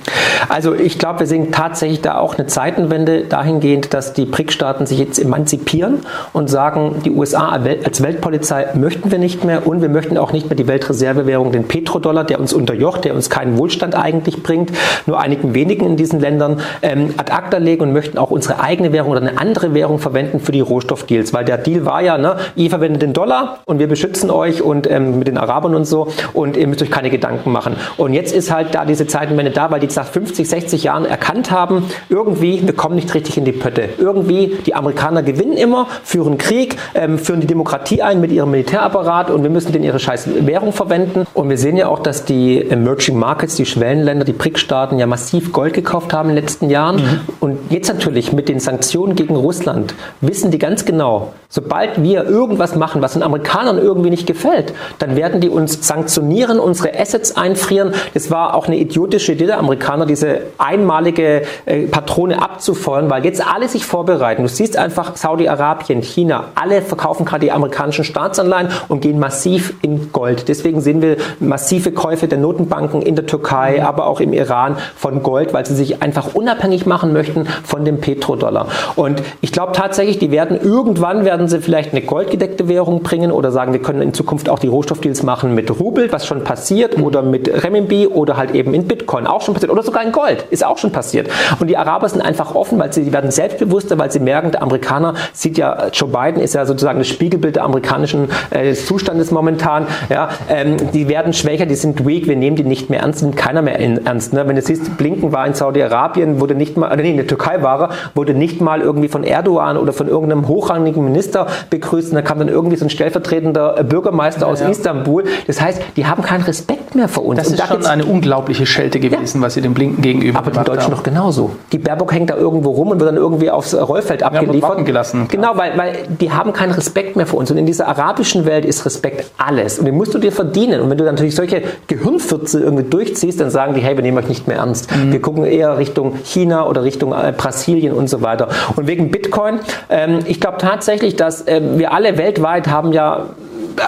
Also ich glaube, wir sehen tatsächlich da auch eine Zeitenwende dahingehend, dass die BRIC-Staaten sich jetzt emanzipieren und sagen, die USA als Weltpolizei möchten wir nicht mehr und wir möchten auch nicht mehr die Weltreservewährung, den Petrodollar, der uns unterjocht, der uns keinen Wohlstand eigentlich bringt, nur einigen wenigen in diesen Ländern ähm, ad acta legen und möchten auch unsere eigene Währung oder eine andere Währung verwenden für die Rohstoffdeals, weil der Deal war ja, ne, ihr verwendet den Dollar und wir beschützen euch und ähm, mit den Arabern und so und ihr müsst euch keine Gedanken machen. Und jetzt ist halt da diese Zeitenwende da, weil die nach 50, 60 Jahren erkannt haben, irgendwie, wir kommen nicht richtig in die Pötte. Irgendwie, die Amerikaner gewinnen immer, führen Krieg, ähm, führen die Demokratie ein mit ihrem Militärapparat und wir müssen denn ihre scheiß Währung verwenden. Und wir sehen ja auch, dass die Emerging Markets, die Schwellenländer, die BRIC-Staaten ja massiv Gold gekauft haben in den letzten Jahren. Mhm. Und jetzt natürlich mit den Sanktionen gegen Russland wissen die ganz genau, sobald wir irgendwas machen, was den Amerikanern irgendwie nicht gefällt, dann werden die uns sanktionieren, unsere Assets einfrieren. Es war auch eine idiotische Idee der Amerikaner, diese einmalige äh, Patrone abzufeuern, weil jetzt alle sich vorbereiten. Du siehst einfach Saudi-Arabien, China, alle verkaufen gerade die amerikanischen Staatsanleihen und gehen massiv in Gold. Deswegen sehen wir massive Käufe der Notenbanken in der Türkei, mhm. aber auch im Iran von Gold, weil sie sich einfach unabhängig machen möchten von dem Petrodollar. Und ich glaube tatsächlich, die werden irgendwann werden sie vielleicht eine goldgedeckte Währung bringen oder sagen, wir können in Zukunft auch die Rohstoffdeals machen mit Rubel, was schon passiert, mhm. oder mit Renminbi oder halt eben in Bitcoin auch schon passiert oder sogar in Gold ist auch schon passiert. Und die Araber sind einfach offen, weil sie werden selbstbewusster, weil sie merken, der Amerikaner sieht ja, Joe Biden ist ja sozusagen das Spiegelbild der amerikanischen äh, Zustandes momentan. Ja, ähm, die werden schwächer, die sind weak, wir nehmen die nicht mehr ernst, nimmt keiner mehr in, ernst. Ne? Wenn du siehst, Blinken war in Saudi-Arabien, wurde nicht mal, nee, in der Türkei war er, wurde nicht mal irgendwie von Erdogan oder von irgendeinem hochrangigen Minister begrüßt und da kam dann irgendwie so ein stellvertretender Bürgermeister ja, aus ja. Istanbul. Das heißt, die haben keinen Respekt mehr vor uns. Das ist da schon eine unglaubliche Schelte gewesen, ja. was sie dem Blinken gegenüber Aber die Deutschen haben. noch genauso. Die Baerbock hängt da irgendwo rum und wird dann irgendwie aufs Rollfeld abgeliefert. Ja, gelassen. Genau, weil, weil die haben keinen Respekt mehr vor uns. Und in dieser arabischen Welt ist Respekt alles. Und den musst du dir verdienen. Und wenn du dann natürlich solche Gehirnfürze irgendwie durchziehst, dann sagen die, hey, wir nehmen euch nicht mehr ernst. Mhm. Wir gucken eher Richtung China oder Richtung äh, Brasilien und so weiter. Und wegen Bitcoin, ähm, ich glaube tatsächlich, dass äh, wir alle weltweit haben ja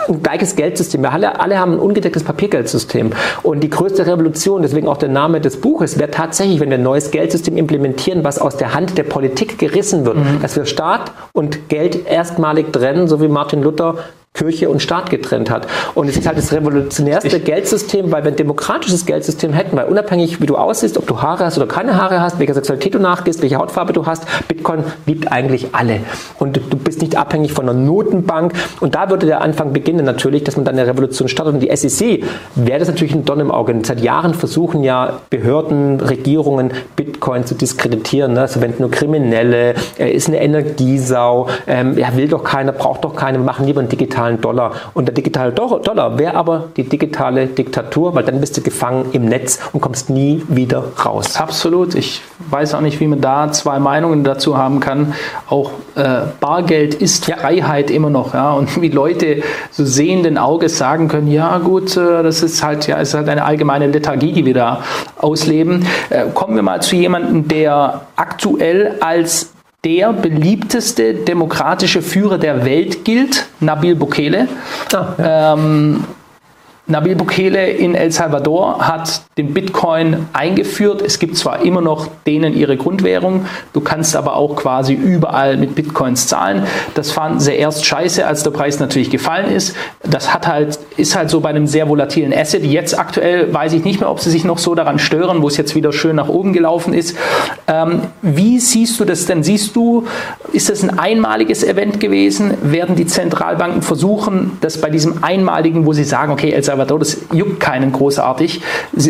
ein gleiches Geldsystem. Wir alle, alle haben ein ungedecktes Papiergeldsystem. Und die größte Revolution, deswegen auch der Name des Buches, wäre tatsächlich, wenn wir ein neues Geldsystem implementieren, was aus der Hand der Politik gerissen wird. Mhm. Dass wir Staat und Geld erstmalig trennen, so wie Martin Luther Kirche und Staat getrennt hat. Und es ist halt das revolutionärste ich Geldsystem, weil wir ein demokratisches Geldsystem hätten, weil unabhängig wie du aussiehst, ob du Haare hast oder keine Haare hast, welcher Sexualität du nachgehst, welche Hautfarbe du hast, Bitcoin liebt eigentlich alle. Und du bist nicht abhängig von einer Notenbank. Und da würde der Anfang beginnen natürlich, dass man dann eine Revolution startet. Und die SEC wäre das natürlich ein Don im Auge. Und seit Jahren versuchen ja Behörden, Regierungen, Bitcoin zu diskreditieren. Ne? Also wenn nur Kriminelle, er ist eine Energiesau, ähm, ja, will doch keiner, braucht doch keiner, wir machen lieber einen digitalen digitalen Dollar. Und der digitale Dollar wäre aber die digitale Diktatur, weil dann bist du gefangen im Netz und kommst nie wieder raus. Absolut. Ich weiß auch nicht, wie man da zwei Meinungen dazu haben kann. Auch äh, Bargeld ist ja. Freiheit immer noch. Ja? Und wie Leute so sehenden Auges sagen können, ja gut, äh, das ist halt, ja, ist halt eine allgemeine Lethargie, die wir da ausleben. Äh, kommen wir mal zu jemandem, der aktuell als der beliebteste demokratische Führer der Welt gilt, Nabil Bukele. Ah, ja. ähm, Nabil Bukele in El Salvador hat den Bitcoin eingeführt. Es gibt zwar immer noch denen ihre Grundwährung, du kannst aber auch quasi überall mit Bitcoins zahlen. Das fanden sie erst scheiße, als der Preis natürlich gefallen ist. Das hat halt, ist halt so bei einem sehr volatilen Asset. Jetzt aktuell weiß ich nicht mehr, ob sie sich noch so daran stören, wo es jetzt wieder schön nach oben gelaufen ist. Ähm, wie siehst du das denn? Siehst du, ist das ein einmaliges Event gewesen? Werden die Zentralbanken versuchen, das bei diesem einmaligen, wo sie sagen, okay, El Salvador Salvador, das juckt keinen großartig.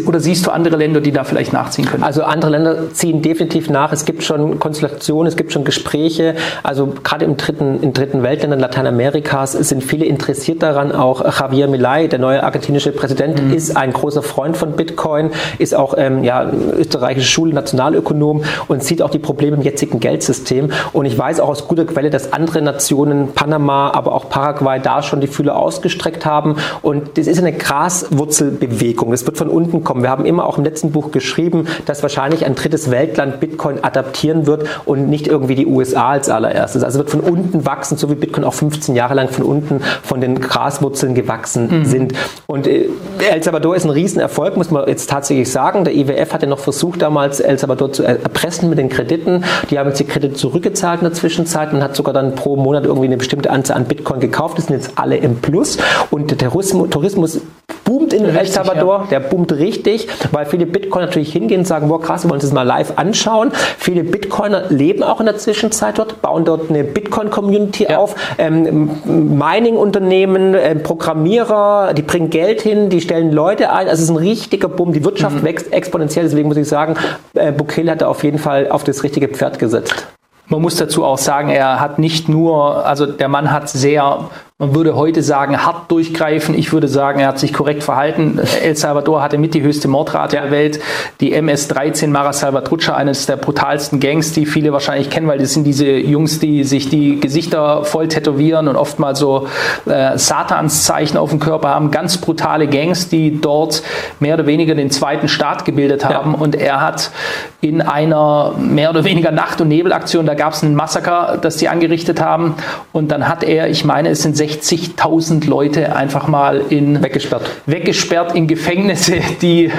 Oder siehst du andere Länder, die da vielleicht nachziehen können? Also andere Länder ziehen definitiv nach. Es gibt schon Konstellationen, es gibt schon Gespräche. Also gerade im dritten, in dritten Weltländern Lateinamerikas sind viele interessiert daran. Auch Javier Milei, der neue argentinische Präsident, mhm. ist ein großer Freund von Bitcoin, ist auch ähm, ja, österreichische Schule, Nationalökonom und sieht auch die Probleme im jetzigen Geldsystem. Und ich weiß auch aus guter Quelle, dass andere Nationen, Panama, aber auch Paraguay, da schon die Fühler ausgestreckt haben. Und das ist eine Graswurzelbewegung. Es wird von unten kommen. Wir haben immer auch im letzten Buch geschrieben, dass wahrscheinlich ein drittes Weltland Bitcoin adaptieren wird und nicht irgendwie die USA als allererstes. Also wird von unten wachsen, so wie Bitcoin auch 15 Jahre lang von unten von den Graswurzeln gewachsen mhm. sind. Und äh, El Salvador ist ein Riesenerfolg, muss man jetzt tatsächlich sagen. Der IWF hat ja noch versucht, damals El Salvador zu erpressen mit den Krediten. Die haben jetzt die Kredite zurückgezahlt in der Zwischenzeit und hat sogar dann pro Monat irgendwie eine bestimmte Anzahl an Bitcoin gekauft. Das sind jetzt alle im Plus. Und der Tourismus, Tourismus boomt in El Salvador, ja. der boomt richtig, weil viele Bitcoiner natürlich hingehen und sagen, boah krass, wir wollen uns das mal live anschauen. Viele Bitcoiner leben auch in der Zwischenzeit dort, bauen dort eine Bitcoin-Community ja. auf, ähm, Mining-Unternehmen, äh, Programmierer, die bringen Geld hin, die stellen Leute ein, also es ist ein richtiger Boom, die Wirtschaft mhm. wächst exponentiell, deswegen muss ich sagen, äh, Bukele hat da auf jeden Fall auf das richtige Pferd gesetzt. Man muss dazu auch sagen, er hat nicht nur, also der Mann hat sehr man würde heute sagen, hart durchgreifen. Ich würde sagen, er hat sich korrekt verhalten. El Salvador hatte mit die höchste Mordrate der Welt. Die MS-13 Mara Salvatrucha, eines der brutalsten Gangs, die viele wahrscheinlich kennen, weil das sind diese Jungs, die sich die Gesichter voll tätowieren und oftmals so äh, Satanszeichen auf dem Körper haben. Ganz brutale Gangs, die dort mehr oder weniger den zweiten Staat gebildet haben. Ja. Und er hat in einer mehr oder weniger Nacht- und Nebelaktion, da gab es ein Massaker, das die angerichtet haben. Und dann hat er, ich meine, es sind 60.000 Leute einfach mal in weggesperrt, weggesperrt in Gefängnisse, die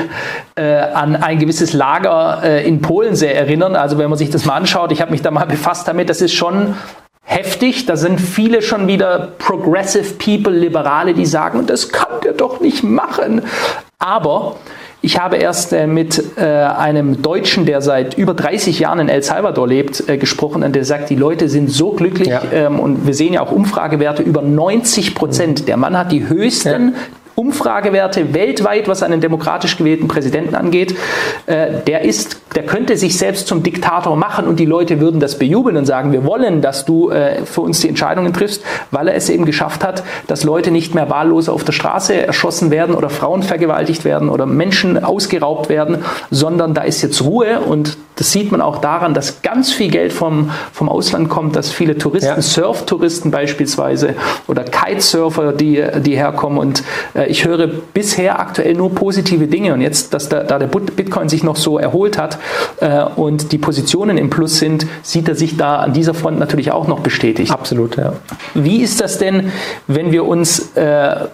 äh, an ein gewisses Lager äh, in Polen sehr erinnern. Also wenn man sich das mal anschaut, ich habe mich da mal befasst damit, das ist schon heftig. Da sind viele schon wieder progressive people, Liberale, die sagen, das kann der doch nicht machen. Aber ich habe erst äh, mit äh, einem Deutschen, der seit über 30 Jahren in El Salvador lebt, äh, gesprochen und der sagt, die Leute sind so glücklich ja. ähm, und wir sehen ja auch Umfragewerte über 90 Prozent. Der Mann hat die höchsten ja. Umfragewerte weltweit, was einen demokratisch gewählten Präsidenten angeht, äh, der ist, der könnte sich selbst zum Diktator machen und die Leute würden das bejubeln und sagen, wir wollen, dass du äh, für uns die Entscheidungen triffst, weil er es eben geschafft hat, dass Leute nicht mehr wahllos auf der Straße erschossen werden oder Frauen vergewaltigt werden oder Menschen ausgeraubt werden, sondern da ist jetzt Ruhe und das sieht man auch daran, dass ganz viel Geld vom, vom Ausland kommt, dass viele Touristen, ja. Surftouristen beispielsweise oder Kitesurfer, die, die herkommen und äh, ich höre bisher aktuell nur positive Dinge und jetzt, dass da, da der Bitcoin sich noch so erholt hat äh, und die Positionen im Plus sind, sieht er sich da an dieser Front natürlich auch noch bestätigt. Absolut, ja. Wie ist das denn, wenn wir uns äh,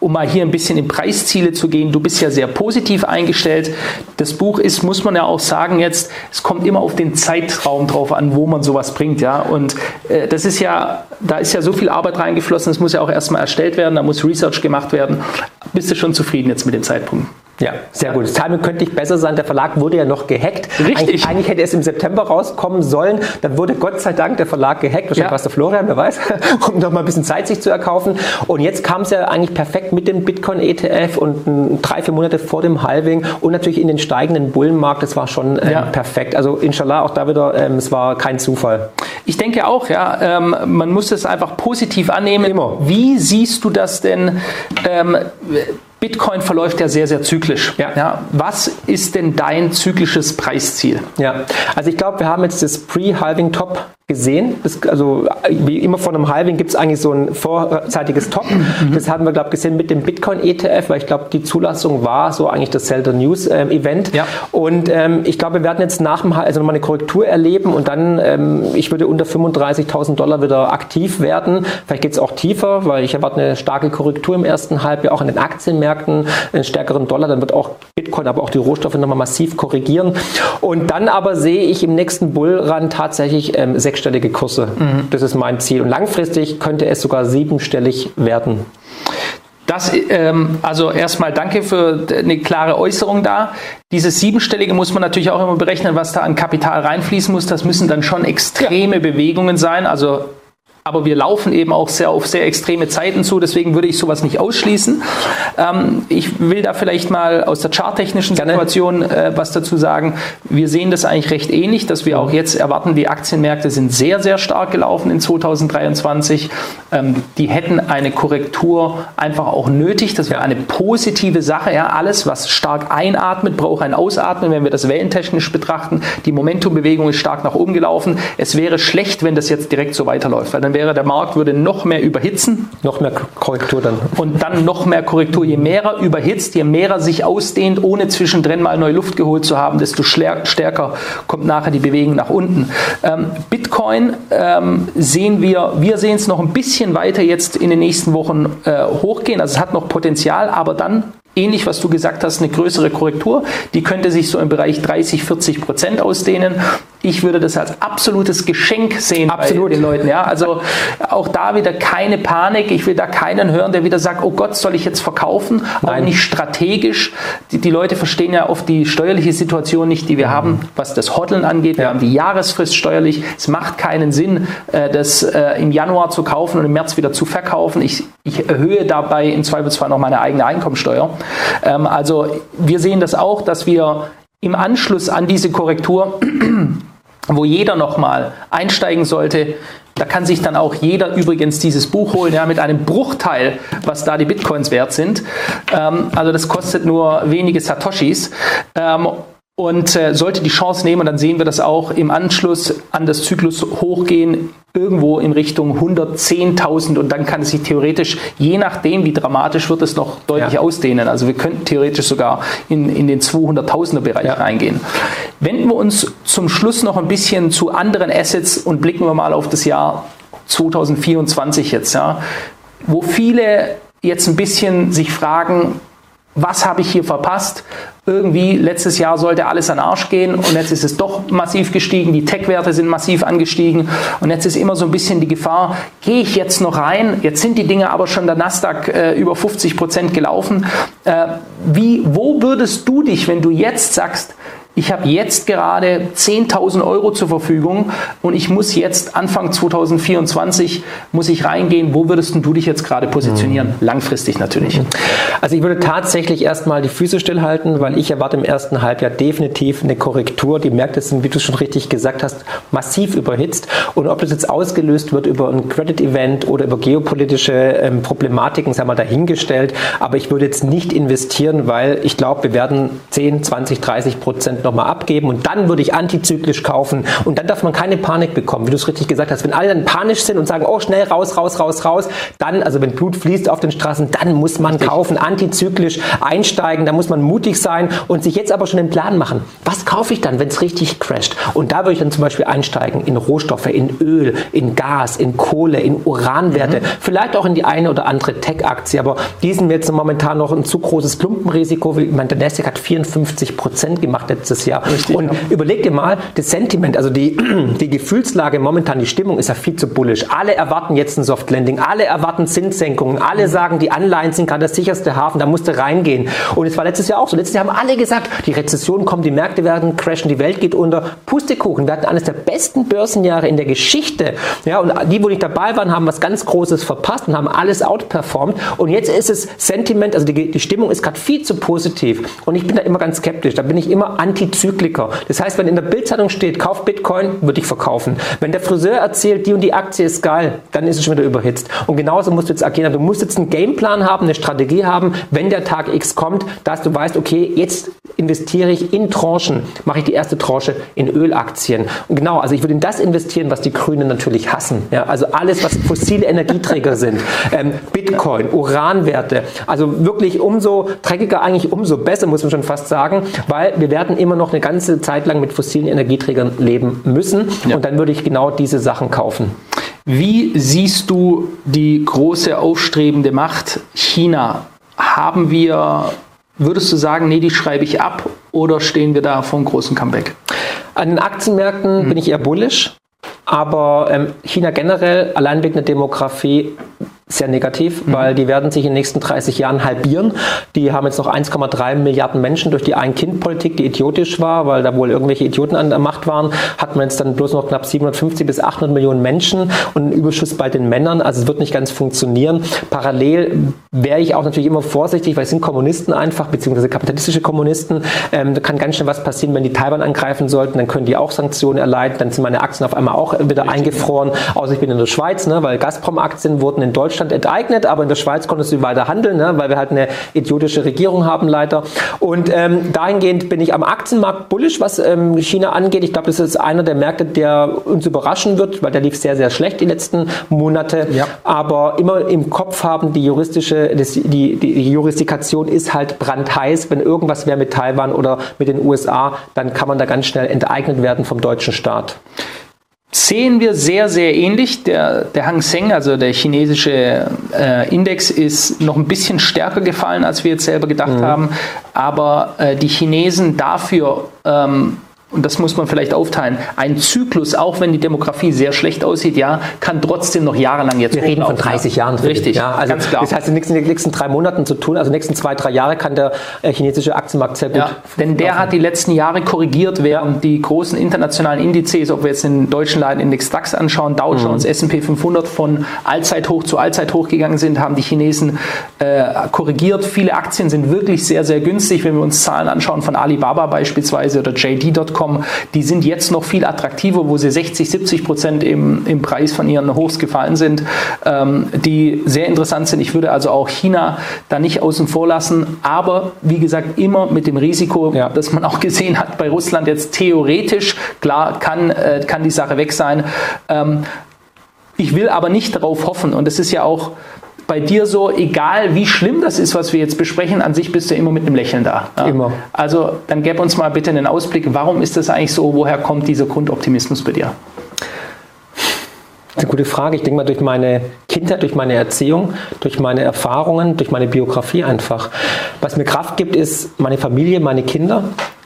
um mal hier ein bisschen in Preisziele zu gehen, du bist ja sehr positiv eingestellt. Das Buch ist, muss man ja auch sagen jetzt, es kommt immer auf den Zeitraum drauf an, wo man sowas bringt, ja. Und äh, das ist ja, da ist ja so viel Arbeit reingeflossen, es muss ja auch erstmal erstellt werden, da muss Research gemacht werden. Bist du schon zufrieden jetzt mit den Zeitpunkten? Ja, sehr gut. Das Timing könnte nicht besser sein. Der Verlag wurde ja noch gehackt. Richtig. Eigentlich, eigentlich hätte es im September rauskommen sollen. Dann wurde Gott sei Dank der Verlag gehackt. Wahrscheinlich ja. war es der Florian, wer weiß, um noch mal ein bisschen Zeit sich zu erkaufen. Und jetzt kam es ja eigentlich perfekt mit dem Bitcoin-ETF und drei, vier Monate vor dem Halving und natürlich in den steigenden Bullenmarkt. Das war schon ähm, ja. perfekt. Also inshallah auch da wieder, ähm, es war kein Zufall. Ich denke auch, ja. Ähm, man muss es einfach positiv annehmen. Immer. Wie siehst du das denn? Bitcoin verläuft ja sehr, sehr zyklisch. Ja. ja. was ist denn dein zyklisches Preisziel? Ja, also ich glaube, wir haben jetzt das Pre-Halving-Top gesehen. Das, also wie immer vor einem Halving gibt es eigentlich so ein vorzeitiges Top. Mhm. Das haben wir, glaube ich, gesehen mit dem Bitcoin-ETF, weil ich glaube, die Zulassung war so eigentlich das Zelda News-Event. Ähm, ja. Und ähm, ich glaube, wir werden jetzt nach dem also nochmal eine Korrektur erleben und dann, ähm, ich würde unter 35.000 Dollar wieder aktiv werden. Vielleicht geht es auch tiefer, weil ich erwarte eine starke Korrektur im ersten Halbjahr, auch in den Aktienmärkten, einen stärkeren Dollar. Dann wird auch Bitcoin, aber auch die Rohstoffe nochmal massiv korrigieren. Und dann aber sehe ich im nächsten Bullrun tatsächlich ähm, sechs sechsstellige Kurse. Mhm. Das ist mein Ziel. Und langfristig könnte es sogar siebenstellig werden. Das, ähm, also erstmal danke für eine klare Äußerung da. Dieses siebenstellige muss man natürlich auch immer berechnen, was da an Kapital reinfließen muss. Das müssen dann schon extreme ja. Bewegungen sein. Also aber wir laufen eben auch sehr auf sehr extreme Zeiten zu, deswegen würde ich sowas nicht ausschließen. Ähm, ich will da vielleicht mal aus der charttechnischen Situation äh, was dazu sagen. Wir sehen das eigentlich recht ähnlich, dass wir auch jetzt erwarten, die Aktienmärkte sind sehr, sehr stark gelaufen in 2023. Ähm, die hätten eine Korrektur einfach auch nötig. Das wäre eine positive Sache. Ja, alles, was stark einatmet, braucht ein Ausatmen, wenn wir das wellentechnisch betrachten. Die Momentumbewegung ist stark nach oben gelaufen. Es wäre schlecht, wenn das jetzt direkt so weiterläuft, weil dann dann wäre der Markt würde noch mehr überhitzen. Noch mehr Korrektur dann. Und dann noch mehr Korrektur. Je mehr er überhitzt, je mehr er sich ausdehnt, ohne zwischendrin mal neue Luft geholt zu haben, desto stärker kommt nachher die Bewegung nach unten. Ähm, Bitcoin ähm, sehen wir, wir sehen es noch ein bisschen weiter jetzt in den nächsten Wochen äh, hochgehen. Also es hat noch Potenzial, aber dann ähnlich, was du gesagt hast, eine größere Korrektur. Die könnte sich so im Bereich 30, 40 Prozent ausdehnen. Ich würde das als absolutes Geschenk sehen Absolut. bei den Leuten. Ja, also auch da wieder keine Panik. Ich will da keinen hören, der wieder sagt, oh Gott, soll ich jetzt verkaufen? Nein. Auch nicht strategisch. Die, die, Leute verstehen ja oft die steuerliche Situation nicht, die wir mhm. haben, was das Hodeln angeht. Wir ja. haben die Jahresfrist steuerlich. Es macht keinen Sinn, äh, das äh, im Januar zu kaufen und im März wieder zu verkaufen. Ich, ich erhöhe dabei im Zweifelsfall noch meine eigene Einkommensteuer. Ähm, also wir sehen das auch, dass wir im Anschluss an diese Korrektur wo jeder nochmal einsteigen sollte. Da kann sich dann auch jeder übrigens dieses Buch holen, ja, mit einem Bruchteil, was da die Bitcoins wert sind. Ähm, also das kostet nur wenige Satoshis. Ähm, und äh, sollte die Chance nehmen, und dann sehen wir das auch im Anschluss an das Zyklus hochgehen, irgendwo in Richtung 110.000 und dann kann es sich theoretisch, je nachdem wie dramatisch wird es noch deutlich ja. ausdehnen. Also wir könnten theoretisch sogar in, in den 200.000er Bereich ja. reingehen. Wenden wir uns zum Schluss noch ein bisschen zu anderen Assets und blicken wir mal auf das Jahr 2024 jetzt, ja, wo viele jetzt ein bisschen sich fragen, was habe ich hier verpasst? Irgendwie letztes Jahr sollte alles an Arsch gehen und jetzt ist es doch massiv gestiegen, die Tech-Werte sind massiv angestiegen und jetzt ist immer so ein bisschen die Gefahr, gehe ich jetzt noch rein? Jetzt sind die Dinge aber schon der Nasdaq äh, über 50 Prozent gelaufen. Äh, wie, wo würdest du dich, wenn du jetzt sagst, ich habe jetzt gerade 10.000 Euro zur Verfügung und ich muss jetzt Anfang 2024 muss ich reingehen. Wo würdest du dich jetzt gerade positionieren? Mhm. Langfristig natürlich. Also ich würde tatsächlich erstmal die Füße stillhalten, weil ich erwarte im ersten Halbjahr definitiv eine Korrektur. Die Märkte sind, wie du schon richtig gesagt hast, massiv überhitzt. Und ob das jetzt ausgelöst wird über ein Credit-Event oder über geopolitische ähm, Problematiken, sei mal dahingestellt. Aber ich würde jetzt nicht investieren, weil ich glaube, wir werden 10, 20, 30 Prozent nochmal abgeben und dann würde ich antizyklisch kaufen und dann darf man keine Panik bekommen, wie du es richtig gesagt hast. Wenn alle dann panisch sind und sagen, oh schnell raus, raus, raus, raus, dann, also wenn Blut fließt auf den Straßen, dann muss man kaufen, antizyklisch einsteigen, da muss man mutig sein und sich jetzt aber schon den Plan machen. Was kaufe ich dann, wenn es richtig crasht? Und da würde ich dann zum Beispiel einsteigen in Rohstoffe, in Öl, in Gas, in Kohle, in Uranwerte, mhm. vielleicht auch in die eine oder andere Tech-Aktie, aber die sind jetzt momentan noch ein zu großes Klumpenrisiko. Ich meine, der Nasdaq hat 54 Prozent gemacht jetzt letztes Jahr. Richtig, und ja. überleg dir mal, das Sentiment, also die, die Gefühlslage momentan, die Stimmung ist ja viel zu bullisch. Alle erwarten jetzt ein Soft Landing, alle erwarten Zinssenkungen, alle mhm. sagen, die Anleihen sind gerade der sicherste Hafen, da musste reingehen. Und es war letztes Jahr auch so. Letztes Jahr haben alle gesagt, die Rezession kommt, die Märkte werden crashen, die Welt geht unter. Pustekuchen, wir hatten eines der besten Börsenjahre in der Geschichte. Ja, und die, wo nicht dabei waren, haben was ganz Großes verpasst und haben alles outperformed. Und jetzt ist es Sentiment, also die, die Stimmung ist gerade viel zu positiv. Und ich bin da immer ganz skeptisch. Da bin ich immer anti Antizykliker. Das heißt, wenn in der Bildzeitung steht, kauf Bitcoin, würde ich verkaufen. Wenn der Friseur erzählt, die und die Aktie ist geil, dann ist es schon wieder überhitzt. Und genauso musst du jetzt agieren. Du musst jetzt einen Gameplan haben, eine Strategie haben, wenn der Tag X kommt, dass du weißt, okay, jetzt investiere ich in Tranchen, mache ich die erste Tranche in Ölaktien. Und genau, also ich würde in das investieren, was die Grünen natürlich hassen. Ja, also alles, was fossile Energieträger sind, ähm, Bitcoin, Uranwerte. Also wirklich umso dreckiger, eigentlich umso besser, muss man schon fast sagen, weil wir werden immer noch eine ganze Zeit lang mit fossilen Energieträgern leben müssen. Ja. Und dann würde ich genau diese Sachen kaufen. Wie siehst du die große aufstrebende Macht China? Haben wir, würdest du sagen, nee, die schreibe ich ab oder stehen wir da vor einem großen Comeback? An den Aktienmärkten mhm. bin ich eher bullish. Aber ähm, China generell, allein wegen der Demografie, sehr negativ, mhm. weil die werden sich in den nächsten 30 Jahren halbieren. Die haben jetzt noch 1,3 Milliarden Menschen durch die Ein-Kind-Politik, die idiotisch war, weil da wohl irgendwelche Idioten an der Macht waren, hat man jetzt dann bloß noch knapp 750 bis 800 Millionen Menschen und einen Überschuss bei den Männern. Also es wird nicht ganz funktionieren. Parallel wäre ich auch natürlich immer vorsichtig, weil es sind Kommunisten einfach, beziehungsweise kapitalistische Kommunisten. Ähm, da kann ganz schnell was passieren, wenn die Taiwan angreifen sollten, dann können die auch Sanktionen erleiden, dann sind meine Aktien auf einmal auch wieder eingefroren. Außer ich bin in der Schweiz, ne, weil Gazprom-Aktien wurden in Deutschland Deutschland enteignet, aber in der Schweiz konntest du weiter handeln, ne, weil wir halt eine idiotische Regierung haben leider. Und ähm, dahingehend bin ich am Aktienmarkt bullisch, was ähm, China angeht. Ich glaube, das ist einer der Märkte, der uns überraschen wird, weil der lief sehr, sehr schlecht die letzten Monate. Ja. Aber immer im Kopf haben, die juristische, das, die, die Jurisdikation ist halt brandheiß. Wenn irgendwas wäre mit Taiwan oder mit den USA, dann kann man da ganz schnell enteignet werden vom deutschen Staat sehen wir sehr, sehr ähnlich. Der, der Hang Seng, also der chinesische äh, Index, ist noch ein bisschen stärker gefallen, als wir jetzt selber gedacht mhm. haben. Aber äh, die Chinesen dafür ähm, und das muss man vielleicht aufteilen, ein Zyklus, auch wenn die Demografie sehr schlecht aussieht, ja, kann trotzdem noch jahrelang jetzt Wir reden von 30 Jahren. Richtig, ja, also ganz klar. Das heißt, in den nächsten drei Monaten zu tun, also in den nächsten zwei, drei Jahre kann der äh, chinesische Aktienmarkt sehr gut. Ja, denn der hat die letzten Jahre korrigiert, während die großen internationalen Indizes, ob wir jetzt den deutschen Leitindex DAX anschauen, Dow Jones, mhm. S&P 500 von Allzeithoch zu Allzeithoch gegangen sind, haben die Chinesen äh, korrigiert. Viele Aktien sind wirklich sehr, sehr günstig, wenn wir uns Zahlen anschauen von Alibaba beispielsweise oder JD.com kommen, die sind jetzt noch viel attraktiver, wo sie 60, 70 Prozent im, im Preis von ihren Hochs gefallen sind, ähm, die sehr interessant sind. Ich würde also auch China da nicht außen vor lassen, aber wie gesagt, immer mit dem Risiko, ja. das man auch gesehen hat bei Russland jetzt theoretisch, klar kann, äh, kann die Sache weg sein. Ähm, ich will aber nicht darauf hoffen, und es ist ja auch bei dir so, egal wie schlimm das ist, was wir jetzt besprechen, an sich bist du immer mit einem Lächeln da. Ja? Immer. Also dann gib uns mal bitte einen Ausblick, warum ist das eigentlich so, woher kommt dieser Grundoptimismus bei dir? Das ist eine gute Frage. Ich denke mal durch meine Kindheit, durch meine Erziehung, durch meine Erfahrungen, durch meine Biografie einfach. Was mir Kraft gibt, ist meine Familie, meine Kinder,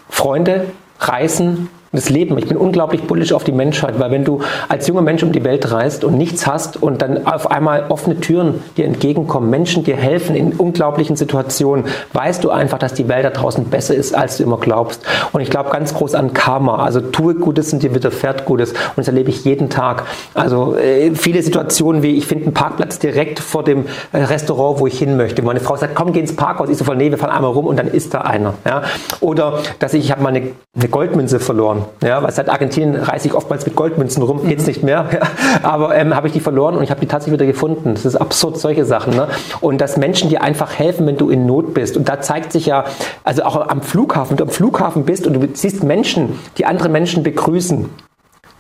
Freunde, Reisen, das Leben. Ich bin unglaublich bullisch auf die Menschheit, weil wenn du als junger Mensch um die Welt reist und nichts hast und dann auf einmal offene Türen dir entgegenkommen, Menschen dir helfen in unglaublichen Situationen, weißt du einfach, dass die Welt da draußen besser ist, als du immer glaubst. Und ich glaube ganz groß an Karma. Also tue Gutes und dir widerfährt Gutes. Und das erlebe ich jeden Tag. Also äh, viele Situationen wie, ich finde einen Parkplatz direkt vor dem äh, Restaurant, wo ich hin möchte. Meine Frau sagt, komm, geh ins Parkhaus. Ich so nee, wir fahren einmal rum und dann ist da einer. Ja? Oder, dass ich, ich habe mal eine Goldmünze verloren. Ja, weil seit Argentinien reise ich oftmals mit Goldmünzen rum, mhm. geht's nicht mehr. Ja. Aber ähm, habe ich die verloren und ich habe die tatsächlich wieder gefunden. Das ist absurd, solche Sachen. Ne? Und dass Menschen dir einfach helfen, wenn du in Not bist. Und da zeigt sich ja, also auch am Flughafen, wenn du am Flughafen bist und du siehst Menschen, die andere Menschen begrüßen,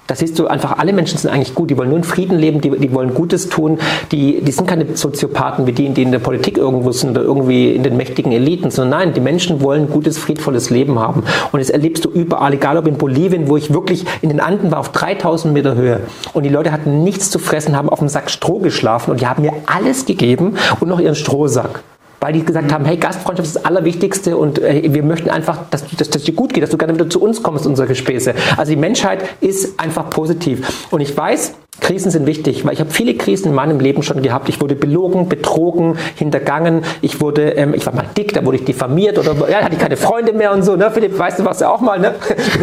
da siehst du einfach, alle Menschen sind eigentlich gut, die wollen nur in Frieden leben, die, die wollen Gutes tun, die, die sind keine Soziopathen wie die, die in der Politik irgendwo sind oder irgendwie in den mächtigen Eliten, sondern nein, die Menschen wollen gutes, friedvolles Leben haben. Und das erlebst du überall, egal ob in Bolivien, wo ich wirklich in den Anden war, auf 3000 Meter Höhe. Und die Leute hatten nichts zu fressen, haben auf dem Sack Stroh geschlafen und die haben mir alles gegeben und noch ihren Strohsack weil die gesagt haben, hey, Gastfreundschaft ist das Allerwichtigste und äh, wir möchten einfach, dass, dass, dass dir gut geht, dass du gerne wieder zu uns kommst, unsere Späße. Also die Menschheit ist einfach positiv. Und ich weiß, Krisen sind wichtig, weil ich habe viele Krisen in meinem Leben schon gehabt. Ich wurde belogen, betrogen, hintergangen. Ich wurde, ähm, ich war mal dick, da wurde ich diffamiert oder ja, hatte ich keine Freunde mehr und so. Ne? Philipp, weißt du, was ja auch mal, ne?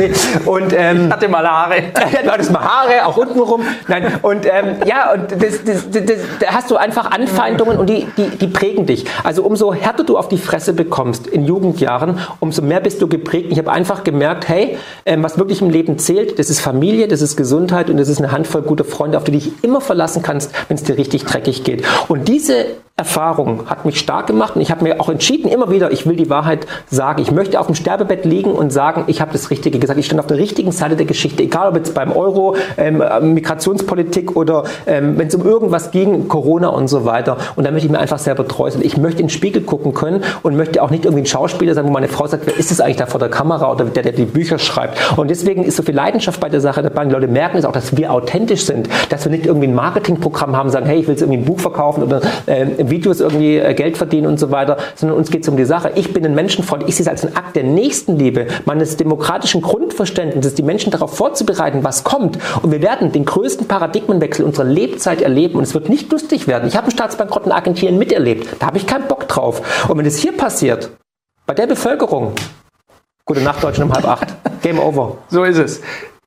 Und ähm, ich hatte mal Haare. du hattest mal Haare, auch unten rum. Nein. Und ähm, ja, und das, das, das, das, da hast du einfach Anfeindungen und die, die, die prägen dich. Also umso härter du auf die Fresse bekommst in Jugendjahren, umso mehr bist du geprägt. Ich habe einfach gemerkt, hey, ähm, was wirklich im Leben zählt, das ist Familie, das ist Gesundheit und das ist eine Handvoll guter Freunde Freunde, auf die du dich immer verlassen kannst, wenn es dir richtig dreckig geht. Und diese Erfahrung hat mich stark gemacht und ich habe mir auch entschieden, immer wieder, ich will die Wahrheit sagen. Ich möchte auf dem Sterbebett liegen und sagen, ich habe das Richtige gesagt. Ich stand auf der richtigen Seite der Geschichte, egal ob jetzt beim Euro, ähm, Migrationspolitik oder ähm, wenn es um irgendwas ging, Corona und so weiter. Und da möchte ich mir einfach selber treu sein. Ich möchte in den Spiegel gucken können und möchte auch nicht irgendwie ein Schauspieler sein, wo meine Frau sagt, wer ist es eigentlich da vor der Kamera oder der, der die Bücher schreibt. Und deswegen ist so viel Leidenschaft bei der Sache dabei. Die Leute merken es auch, dass wir authentisch sind, dass wir nicht irgendwie ein Marketingprogramm haben, sagen, hey, ich will jetzt irgendwie ein Buch verkaufen oder äh, Videos irgendwie äh, Geld verdienen und so weiter, sondern uns geht es um die Sache. Ich bin ein Menschenfreund. Ich sehe es als einen Akt der Nächstenliebe, meines demokratischen Grundverständnisses, die Menschen darauf vorzubereiten, was kommt. Und wir werden den größten Paradigmenwechsel unserer Lebzeit erleben und es wird nicht lustig werden. Ich habe einen Staatsbankrott in Argentinien miterlebt. Da habe ich keinen Bock drauf. Und wenn es hier passiert, bei der Bevölkerung, gute Nacht Deutschland um halb acht, Game over. So ist es.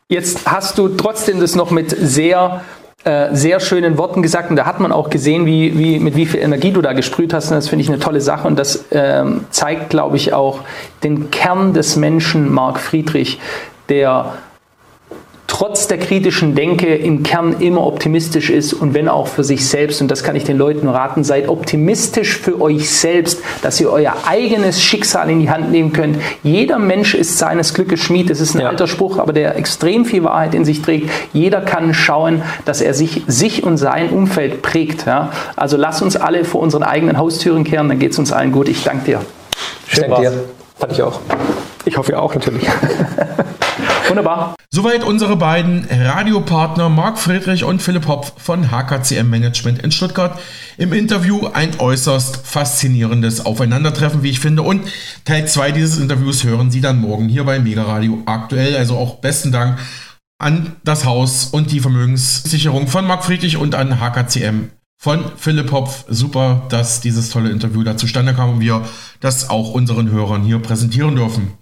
Jetzt hast du trotzdem das noch mit sehr äh, sehr schönen Worten gesagt. Und da hat man auch gesehen, wie, wie, mit wie viel Energie du da gesprüht hast. Und das finde ich eine tolle Sache. Und das ähm, zeigt, glaube ich, auch den Kern des Menschen, Marc Friedrich, der trotz der kritischen Denke im Kern immer optimistisch ist und wenn auch für sich selbst. Und das kann ich den Leuten raten. Seid optimistisch für euch selbst, dass ihr euer eigenes Schicksal in die Hand nehmen könnt. Jeder Mensch ist seines Glückes Schmied. Das ist ein ja. alter Spruch, aber der extrem viel Wahrheit in sich trägt. Jeder kann schauen, dass er sich, sich und sein Umfeld prägt. Ja? Also lass uns alle vor unseren eigenen Haustüren kehren, dann geht es uns allen gut. Ich danke dir. Schön ich danke dir. Fand ich auch. Ich hoffe, ihr auch natürlich. Wunderbar. Soweit unsere beiden Radiopartner Marc Friedrich und Philipp Hopf von HKCM Management in Stuttgart. Im Interview ein äußerst faszinierendes Aufeinandertreffen, wie ich finde. Und Teil 2 dieses Interviews hören Sie dann morgen hier bei Mega Radio aktuell. Also auch besten Dank an das Haus und die Vermögenssicherung von Marc Friedrich und an HKCM von Philipp Hopf. Super, dass dieses tolle Interview da zustande kam und wir das auch unseren Hörern hier präsentieren dürfen.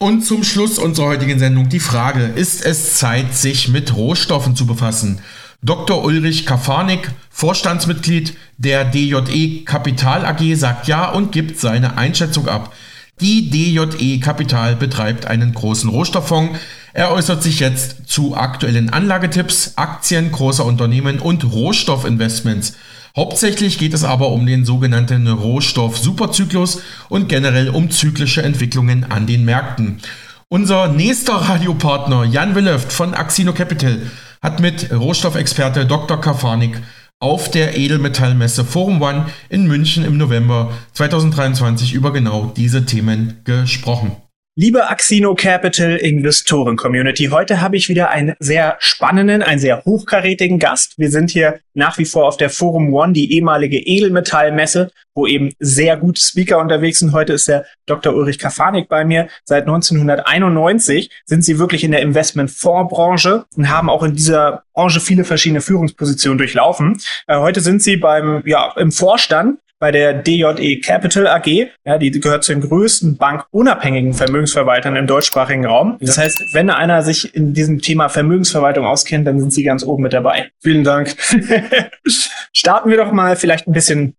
Und zum Schluss unserer heutigen Sendung die Frage, ist es Zeit, sich mit Rohstoffen zu befassen? Dr. Ulrich Kafanik, Vorstandsmitglied der DJE Kapital AG, sagt ja und gibt seine Einschätzung ab. Die DJE Kapital betreibt einen großen Rohstofffonds. Er äußert sich jetzt zu aktuellen Anlagetipps, Aktien großer Unternehmen und Rohstoffinvestments. Hauptsächlich geht es aber um den sogenannten Rohstoff-Superzyklus und generell um zyklische Entwicklungen an den Märkten. Unser nächster Radiopartner Jan Willeft von Axino Capital hat mit Rohstoffexperte Dr. Kafanik auf der Edelmetallmesse Forum One in München im November 2023 über genau diese Themen gesprochen. Liebe Axino Capital Investoren Community, heute habe ich wieder einen sehr spannenden, einen sehr hochkarätigen Gast. Wir sind hier nach wie vor auf der Forum One, die ehemalige Edelmetallmesse, wo eben sehr gute Speaker unterwegs sind. Heute ist der Dr. Ulrich Kafanik bei mir. Seit 1991 sind sie wirklich in der Investmentfondsbranche und haben auch in dieser Branche viele verschiedene Führungspositionen durchlaufen. Äh, heute sind sie beim, ja, im Vorstand bei der DJE Capital AG. Ja, die gehört zu den größten bankunabhängigen Vermögensverwaltern im deutschsprachigen Raum. Das heißt, wenn einer sich in diesem Thema Vermögensverwaltung auskennt, dann sind Sie ganz oben mit dabei. Vielen Dank. Starten wir doch mal vielleicht ein bisschen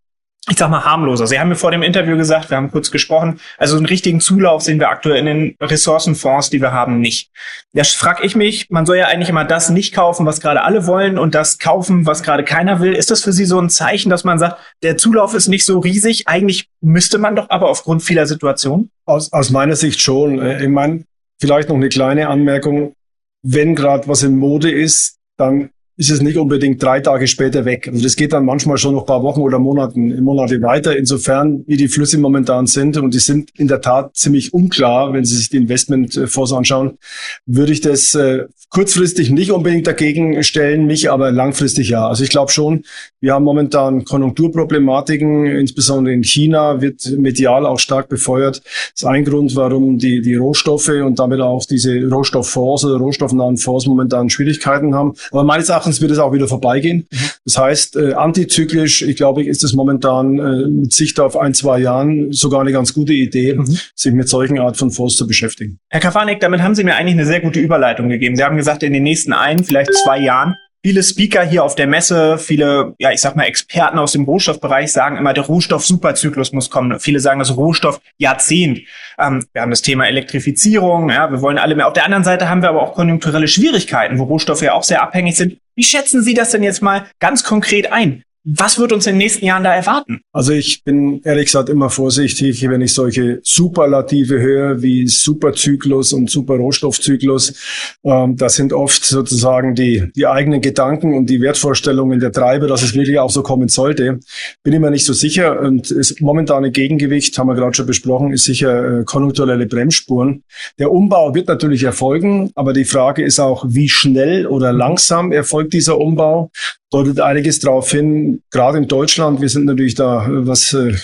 ich sag mal, harmloser. Sie haben mir vor dem Interview gesagt, wir haben kurz gesprochen, also einen richtigen Zulauf sehen wir aktuell in den Ressourcenfonds, die wir haben, nicht. Da frage ich mich, man soll ja eigentlich immer das nicht kaufen, was gerade alle wollen und das kaufen, was gerade keiner will. Ist das für Sie so ein Zeichen, dass man sagt, der Zulauf ist nicht so riesig? Eigentlich müsste man doch aber aufgrund vieler Situationen? Aus, aus meiner Sicht schon. Äh, ich meine, vielleicht noch eine kleine Anmerkung. Wenn gerade was in Mode ist, dann ist es nicht unbedingt drei Tage später weg. Also das geht dann manchmal schon noch paar Wochen oder Monaten, Monate weiter. Insofern, wie die Flüsse momentan sind, und die sind in der Tat ziemlich unklar, wenn Sie sich die Investmentfonds anschauen, würde ich das äh, kurzfristig nicht unbedingt dagegen stellen, mich aber langfristig ja. Also ich glaube schon, wir haben momentan Konjunkturproblematiken, insbesondere in China wird medial auch stark befeuert. Das ist ein Grund, warum die, die Rohstoffe und damit auch diese Rohstofffonds oder rohstoffnahen Fonds momentan Schwierigkeiten haben. Aber meines Erachtens wird es auch wieder vorbeigehen. Mhm. Das heißt, äh, antizyklisch, ich glaube, ist es momentan äh, mit Sicht auf ein, zwei Jahren sogar eine ganz gute Idee, mhm. sich mit solchen Art von Fonds zu beschäftigen. Herr Kafanik, damit haben Sie mir eigentlich eine sehr gute Überleitung gegeben. Sie haben gesagt, in den nächsten ein, vielleicht zwei Jahren Viele Speaker hier auf der Messe, viele, ja, ich sag mal, Experten aus dem Rohstoffbereich sagen immer, der Rohstoff-Superzyklus muss kommen. Viele sagen das Rohstoff-Jahrzehnt. Ähm, wir haben das Thema Elektrifizierung, ja, wir wollen alle mehr. Auf der anderen Seite haben wir aber auch konjunkturelle Schwierigkeiten, wo Rohstoffe ja auch sehr abhängig sind. Wie schätzen Sie das denn jetzt mal ganz konkret ein? Was wird uns in den nächsten Jahren da erwarten? Also ich bin ehrlich gesagt immer vorsichtig, wenn ich solche Superlative höre wie Superzyklus und Superrohstoffzyklus. Ähm, das sind oft sozusagen die, die eigenen Gedanken und die Wertvorstellungen der Treiber, dass es wirklich auch so kommen sollte. Bin ich mir nicht so sicher. Und das momentane Gegengewicht, haben wir gerade schon besprochen, ist sicher äh, konjunkturelle Bremsspuren. Der Umbau wird natürlich erfolgen, aber die Frage ist auch, wie schnell oder langsam erfolgt dieser Umbau deutet einiges darauf hin, gerade in Deutschland, wir sind natürlich da, was äh,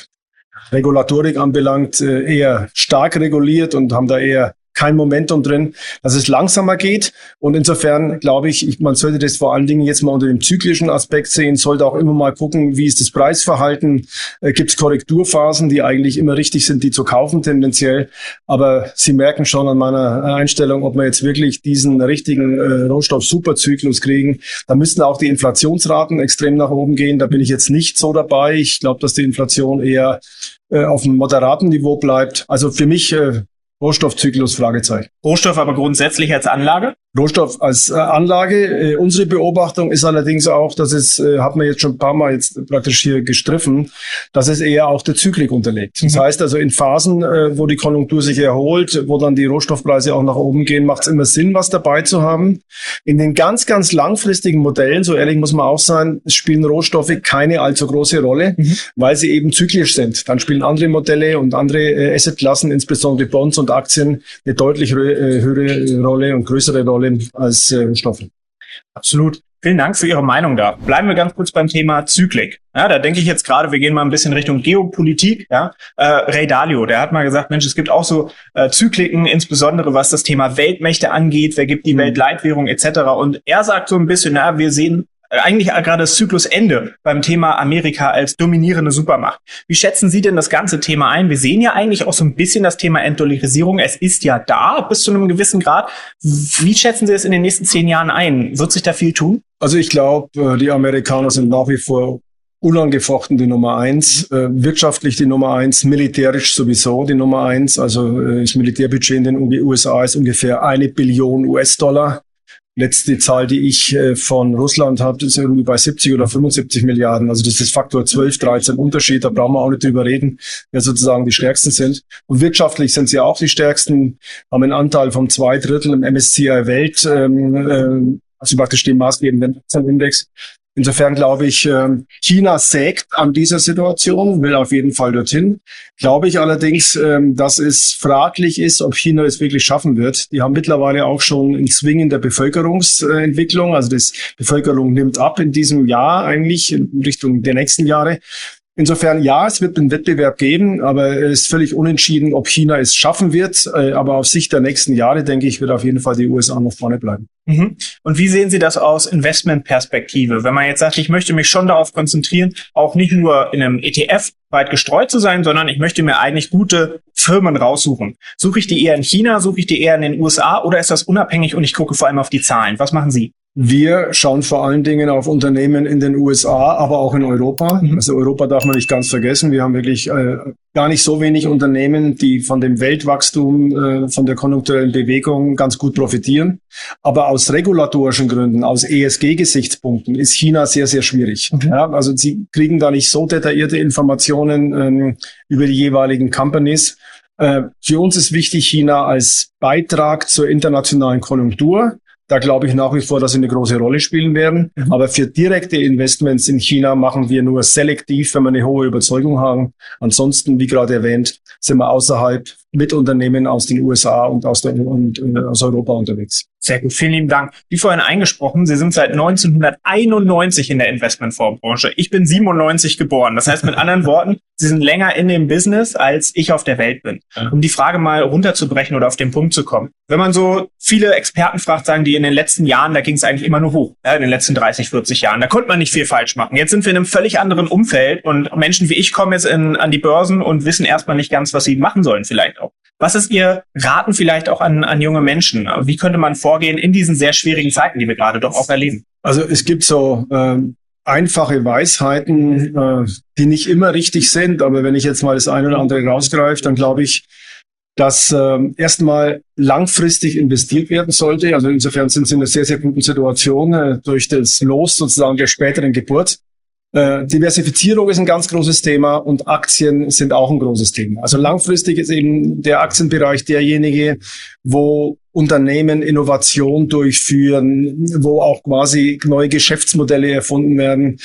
Regulatorik anbelangt, äh, eher stark reguliert und haben da eher kein Momentum drin, dass es langsamer geht. Und insofern glaube ich, man sollte das vor allen Dingen jetzt mal unter dem zyklischen Aspekt sehen, sollte auch immer mal gucken, wie ist das Preisverhalten, äh, gibt es Korrekturphasen, die eigentlich immer richtig sind, die zu kaufen tendenziell. Aber Sie merken schon an meiner Einstellung, ob wir jetzt wirklich diesen richtigen äh, Rohstoff-Superzyklus kriegen. Da müssten auch die Inflationsraten extrem nach oben gehen. Da bin ich jetzt nicht so dabei. Ich glaube, dass die Inflation eher äh, auf einem moderaten Niveau bleibt. Also für mich äh, Rohstoffzyklus, Fragezeichen. Rohstoff aber grundsätzlich als Anlage? Rohstoff als äh, Anlage. Äh, unsere Beobachtung ist allerdings auch, dass es, äh, hat man jetzt schon ein paar Mal jetzt praktisch hier gestriffen, dass es eher auch der Zyklik unterlegt. Das mhm. heißt also in Phasen, wo die Konjunktur sich erholt, wo dann die Rohstoffpreise auch nach oben gehen, macht es immer Sinn, was dabei zu haben. In den ganz, ganz langfristigen Modellen, so ehrlich muss man auch sein, spielen Rohstoffe keine allzu große Rolle, mhm. weil sie eben zyklisch sind. Dann spielen andere Modelle und andere Assetklassen, insbesondere Bonds und Aktien, eine deutlich höhere Rolle und größere Rolle Rollen als äh, Stoffe. Absolut. Vielen Dank für Ihre Meinung da. Bleiben wir ganz kurz beim Thema Zyklik. Ja, da denke ich jetzt gerade, wir gehen mal ein bisschen Richtung Geopolitik. Ja, äh, Ray Dalio, der hat mal gesagt, Mensch, es gibt auch so äh, Zykliken, insbesondere was das Thema Weltmächte angeht. Wer gibt die mhm. Weltleitwährung etc. Und er sagt so ein bisschen, na, wir sehen eigentlich gerade Zyklusende beim Thema Amerika als dominierende Supermacht. Wie schätzen Sie denn das ganze Thema ein? Wir sehen ja eigentlich auch so ein bisschen das Thema Entdollarisierung. Es ist ja da bis zu einem gewissen Grad. Wie schätzen Sie es in den nächsten zehn Jahren ein? Wird sich da viel tun? Also ich glaube, äh, die Amerikaner sind nach wie vor unangefochten die Nummer eins, äh, wirtschaftlich die Nummer eins, militärisch sowieso die Nummer eins. Also äh, das Militärbudget in den USA ist ungefähr eine Billion US-Dollar letzte Zahl, die ich äh, von Russland habe, ist irgendwie bei 70 oder 75 Milliarden. Also das ist Faktor 12, 13 Unterschied. Da brauchen wir auch nicht drüber reden, wer sozusagen die stärksten sind. Und wirtschaftlich sind sie auch die stärksten, haben einen Anteil von zwei Drittel im MSCI Welt, ähm, äh, also praktisch dem maßgebenden Index. Insofern glaube ich, ähm, China sägt an dieser Situation, will auf jeden Fall dorthin. Glaube ich allerdings, ähm, dass es fraglich ist, ob China es wirklich schaffen wird. Die haben mittlerweile auch schon einen Swing in der Bevölkerungsentwicklung. Also die Bevölkerung nimmt ab in diesem Jahr eigentlich in Richtung der nächsten Jahre. Insofern ja, es wird einen Wettbewerb geben, aber es ist völlig unentschieden, ob China es schaffen wird. Äh, aber auf Sicht der nächsten Jahre, denke ich, wird auf jeden Fall die USA noch vorne bleiben. Mhm. Und wie sehen Sie das aus Investmentperspektive? Wenn man jetzt sagt, ich möchte mich schon darauf konzentrieren, auch nicht nur in einem ETF weit gestreut zu sein, sondern ich möchte mir eigentlich gute Firmen raussuchen. Suche ich die eher in China, suche ich die eher in den USA oder ist das unabhängig und ich gucke vor allem auf die Zahlen? Was machen Sie? Wir schauen vor allen Dingen auf Unternehmen in den USA, aber auch in Europa. Mhm. Also Europa darf man nicht ganz vergessen. Wir haben wirklich äh, gar nicht so wenig Unternehmen, die von dem Weltwachstum, äh, von der konjunkturellen Bewegung ganz gut profitieren. Aber aus regulatorischen Gründen, aus ESG-Gesichtspunkten ist China sehr, sehr schwierig. Mhm. Ja, also sie kriegen da nicht so detaillierte Informationen ähm, über die jeweiligen Companies. Äh, für uns ist wichtig China als Beitrag zur internationalen Konjunktur. Da glaube ich nach wie vor, dass sie eine große Rolle spielen werden. Mhm. Aber für direkte Investments in China machen wir nur selektiv, wenn wir eine hohe Überzeugung haben. Ansonsten, wie gerade erwähnt, sind wir außerhalb mit Unternehmen aus den USA und aus, der, und, äh, aus Europa unterwegs. Sehr gut, vielen lieben Dank. Wie vorhin eingesprochen, Sie sind seit 1991 in der Investmentfondsbranche. Ich bin 97 geboren. Das heißt mit anderen Worten, Sie sind länger in dem Business, als ich auf der Welt bin. Um die Frage mal runterzubrechen oder auf den Punkt zu kommen. Wenn man so viele Experten fragt, sagen die in den letzten Jahren, da ging es eigentlich immer nur hoch. Ja, in den letzten 30, 40 Jahren. Da konnte man nicht viel falsch machen. Jetzt sind wir in einem völlig anderen Umfeld und Menschen wie ich kommen jetzt in, an die Börsen und wissen erstmal nicht ganz, was sie machen sollen vielleicht auch. Was ist Ihr Raten vielleicht auch an, an junge Menschen? Wie könnte man vorgehen in diesen sehr schwierigen Zeiten, die wir gerade doch auch erleben? Also es gibt so ähm, einfache Weisheiten, äh, die nicht immer richtig sind, aber wenn ich jetzt mal das eine oder andere rausgreife, dann glaube ich, dass äh, erstmal langfristig investiert werden sollte. Also insofern sind sie in einer sehr, sehr guten Situation äh, durch das Los sozusagen der späteren Geburt. Äh, Diversifizierung ist ein ganz großes Thema und Aktien sind auch ein großes Thema. Also langfristig ist eben der Aktienbereich derjenige, wo Unternehmen Innovation durchführen, wo auch quasi neue Geschäftsmodelle erfunden werden.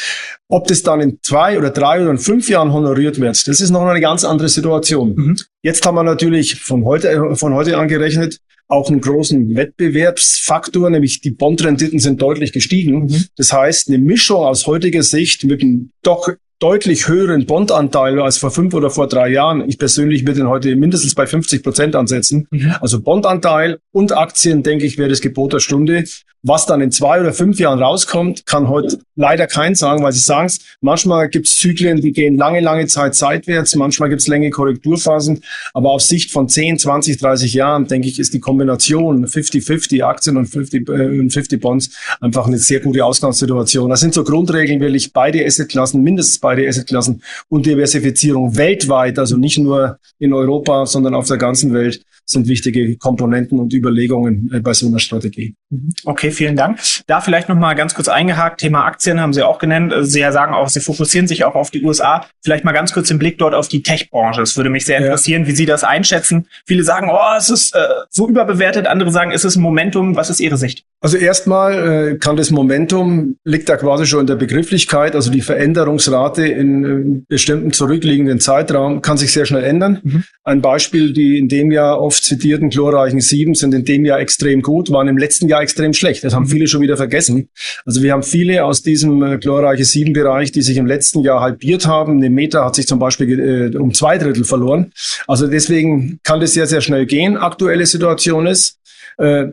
Ob das dann in zwei oder drei oder in fünf Jahren honoriert wird, das ist noch eine ganz andere Situation. Mhm. Jetzt haben wir natürlich von heute, von heute angerechnet, auch einen großen Wettbewerbsfaktor, nämlich die Bondrenditen sind deutlich gestiegen. Mhm. Das heißt, eine Mischung aus heutiger Sicht mit einem doch deutlich höheren Bondanteil als vor fünf oder vor drei Jahren. Ich persönlich würde ihn heute mindestens bei 50 Prozent ansetzen. Mhm. Also Bondanteil und Aktien, denke ich, wäre das Gebot der Stunde. Was dann in zwei oder fünf Jahren rauskommt, kann heute leider kein sagen, weil Sie sagen es, manchmal gibt es Zyklen, die gehen lange, lange Zeit seitwärts, manchmal gibt es längere Korrekturphasen, aber auf Sicht von 10, 20, 30 Jahren, denke ich, ist die Kombination 50-50 Aktien und 50, äh, 50 Bonds einfach eine sehr gute Ausgangssituation. Das sind so Grundregeln, will ich beide Assetklassen, mindestens beide Assetklassen und Diversifizierung weltweit, also nicht nur in Europa, sondern auf der ganzen Welt, sind wichtige Komponenten und Überlegungen äh, bei so einer Strategie. Mhm. Okay, vielen Dank. Da vielleicht nochmal ganz kurz eingehakt, Thema Aktien haben Sie auch genannt. Äh, Sie sagen auch, Sie fokussieren sich auch auf die USA. Vielleicht mal ganz kurz den Blick dort auf die Tech-Branche. Es würde mich sehr interessieren, ja. wie Sie das einschätzen. Viele sagen, oh, es ist äh, so überbewertet. Andere sagen, es ist ein Momentum. Was ist Ihre Sicht? Also erstmal äh, kann das Momentum, liegt da quasi schon in der Begrifflichkeit, also die Veränderungsrate in äh, bestimmten zurückliegenden Zeitraum kann sich sehr schnell ändern. Mhm. Ein Beispiel, die in dem Jahr oft zitierten chlorreichen Sieben sind in dem Jahr extrem gut, waren im letzten Jahr extrem schlecht. Das haben viele schon wieder vergessen. Also wir haben viele aus diesem äh, chlorreiche Sieben Bereich, die sich im letzten Jahr halbiert haben. Eine Meta hat sich zum Beispiel äh, um zwei Drittel verloren. Also deswegen kann das sehr, sehr schnell gehen. Aktuelle Situation ist, äh,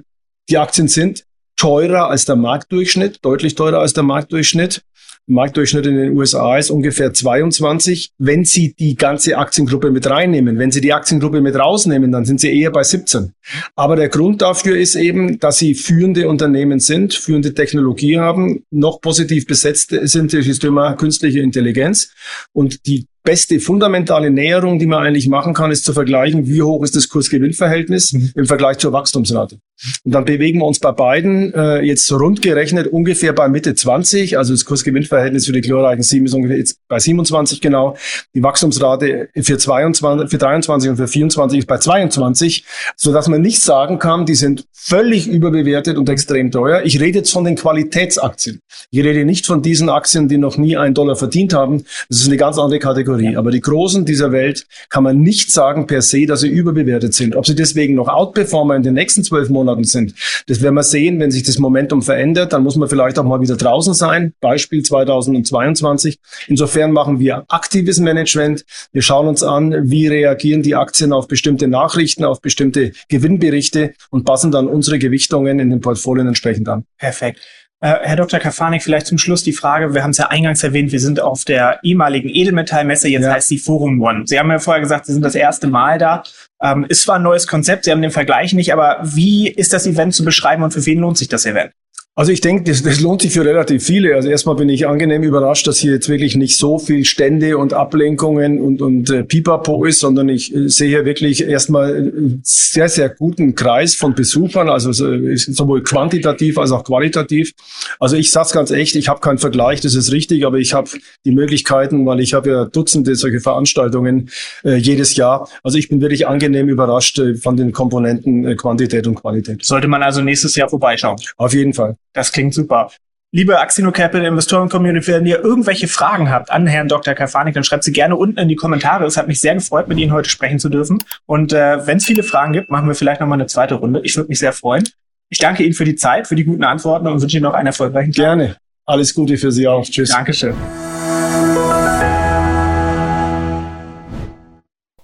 die Aktien sind teurer als der Marktdurchschnitt, deutlich teurer als der Marktdurchschnitt. Marktdurchschnitt in den USA ist ungefähr 22. Wenn Sie die ganze Aktiengruppe mit reinnehmen, wenn Sie die Aktiengruppe mit rausnehmen, dann sind Sie eher bei 17. Aber der Grund dafür ist eben, dass Sie führende Unternehmen sind, führende Technologie haben, noch positiv besetzt sind durch das Thema künstliche Intelligenz und die beste fundamentale Näherung, die man eigentlich machen kann, ist zu vergleichen, wie hoch ist das Kursgewinnverhältnis mhm. im Vergleich zur Wachstumsrate. Und dann bewegen wir uns bei beiden äh, jetzt rund gerechnet ungefähr bei Mitte 20. Also das Kursgewinnverhältnis für die chlorreichen 7 ist ungefähr jetzt bei 27 genau. Die Wachstumsrate für 22, für 23 und für 24 ist bei 22, so dass man nicht sagen kann, die sind völlig überbewertet und extrem teuer. Ich rede jetzt von den Qualitätsaktien. Ich rede nicht von diesen Aktien, die noch nie einen Dollar verdient haben. Das ist eine ganz andere Kategorie. Aber die Großen dieser Welt kann man nicht sagen per se, dass sie überbewertet sind. Ob sie deswegen noch Outperformer in den nächsten zwölf Monaten Monaten sind. Das werden wir sehen, wenn sich das Momentum verändert, dann muss man vielleicht auch mal wieder draußen sein. Beispiel 2022. Insofern machen wir aktives Management. Wir schauen uns an, wie reagieren die Aktien auf bestimmte Nachrichten, auf bestimmte Gewinnberichte und passen dann unsere Gewichtungen in den Portfolien entsprechend an. Perfekt. Äh, Herr Dr. Kafanik, vielleicht zum Schluss die Frage, wir haben es ja eingangs erwähnt, wir sind auf der ehemaligen Edelmetallmesse, jetzt ja. heißt sie Forum One. Sie haben ja vorher gesagt, Sie sind das erste Mal da. Ähm, ist zwar ein neues Konzept, Sie haben den Vergleich nicht, aber wie ist das Event zu beschreiben und für wen lohnt sich das Event? Also ich denke, das, das lohnt sich für relativ viele. Also erstmal bin ich angenehm überrascht, dass hier jetzt wirklich nicht so viel Stände und Ablenkungen und, und äh, Pipapo ist, sondern ich äh, sehe hier wirklich erstmal einen sehr, sehr guten Kreis von Besuchern, also sowohl quantitativ als auch qualitativ. Also ich sag's ganz echt, ich habe keinen Vergleich, das ist richtig, aber ich habe die Möglichkeiten, weil ich habe ja Dutzende solche Veranstaltungen äh, jedes Jahr. Also ich bin wirklich angenehm überrascht äh, von den Komponenten äh, Quantität und Qualität. Sollte man also nächstes Jahr vorbeischauen? Auf jeden Fall. Das klingt super. Liebe Axino Capital Investoren Community, wenn ihr irgendwelche Fragen habt an Herrn Dr. Kafanik, dann schreibt sie gerne unten in die Kommentare. Es hat mich sehr gefreut, mit Ihnen heute sprechen zu dürfen. Und äh, wenn es viele Fragen gibt, machen wir vielleicht nochmal eine zweite Runde. Ich würde mich sehr freuen. Ich danke Ihnen für die Zeit, für die guten Antworten und wünsche Ihnen noch einen erfolgreichen Tag. Gerne. Alles Gute für Sie auch. Tschüss. Dankeschön.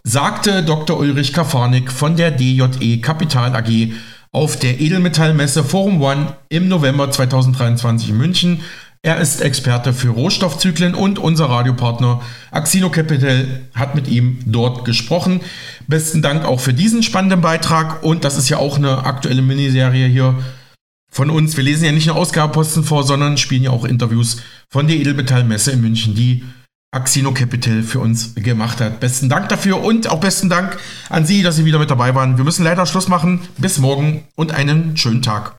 Sagte Dr. Ulrich Kafanik von der DJE Kapital AG auf der Edelmetallmesse Forum One im November 2023 in München. Er ist Experte für Rohstoffzyklen und unser Radiopartner Axino Capital hat mit ihm dort gesprochen. Besten Dank auch für diesen spannenden Beitrag und das ist ja auch eine aktuelle Miniserie hier von uns. Wir lesen ja nicht nur Ausgabeposten vor, sondern spielen ja auch Interviews von der Edelmetallmesse in München, die Axino Capital für uns gemacht hat. Besten Dank dafür und auch besten Dank an Sie, dass Sie wieder mit dabei waren. Wir müssen leider Schluss machen. Bis morgen und einen schönen Tag.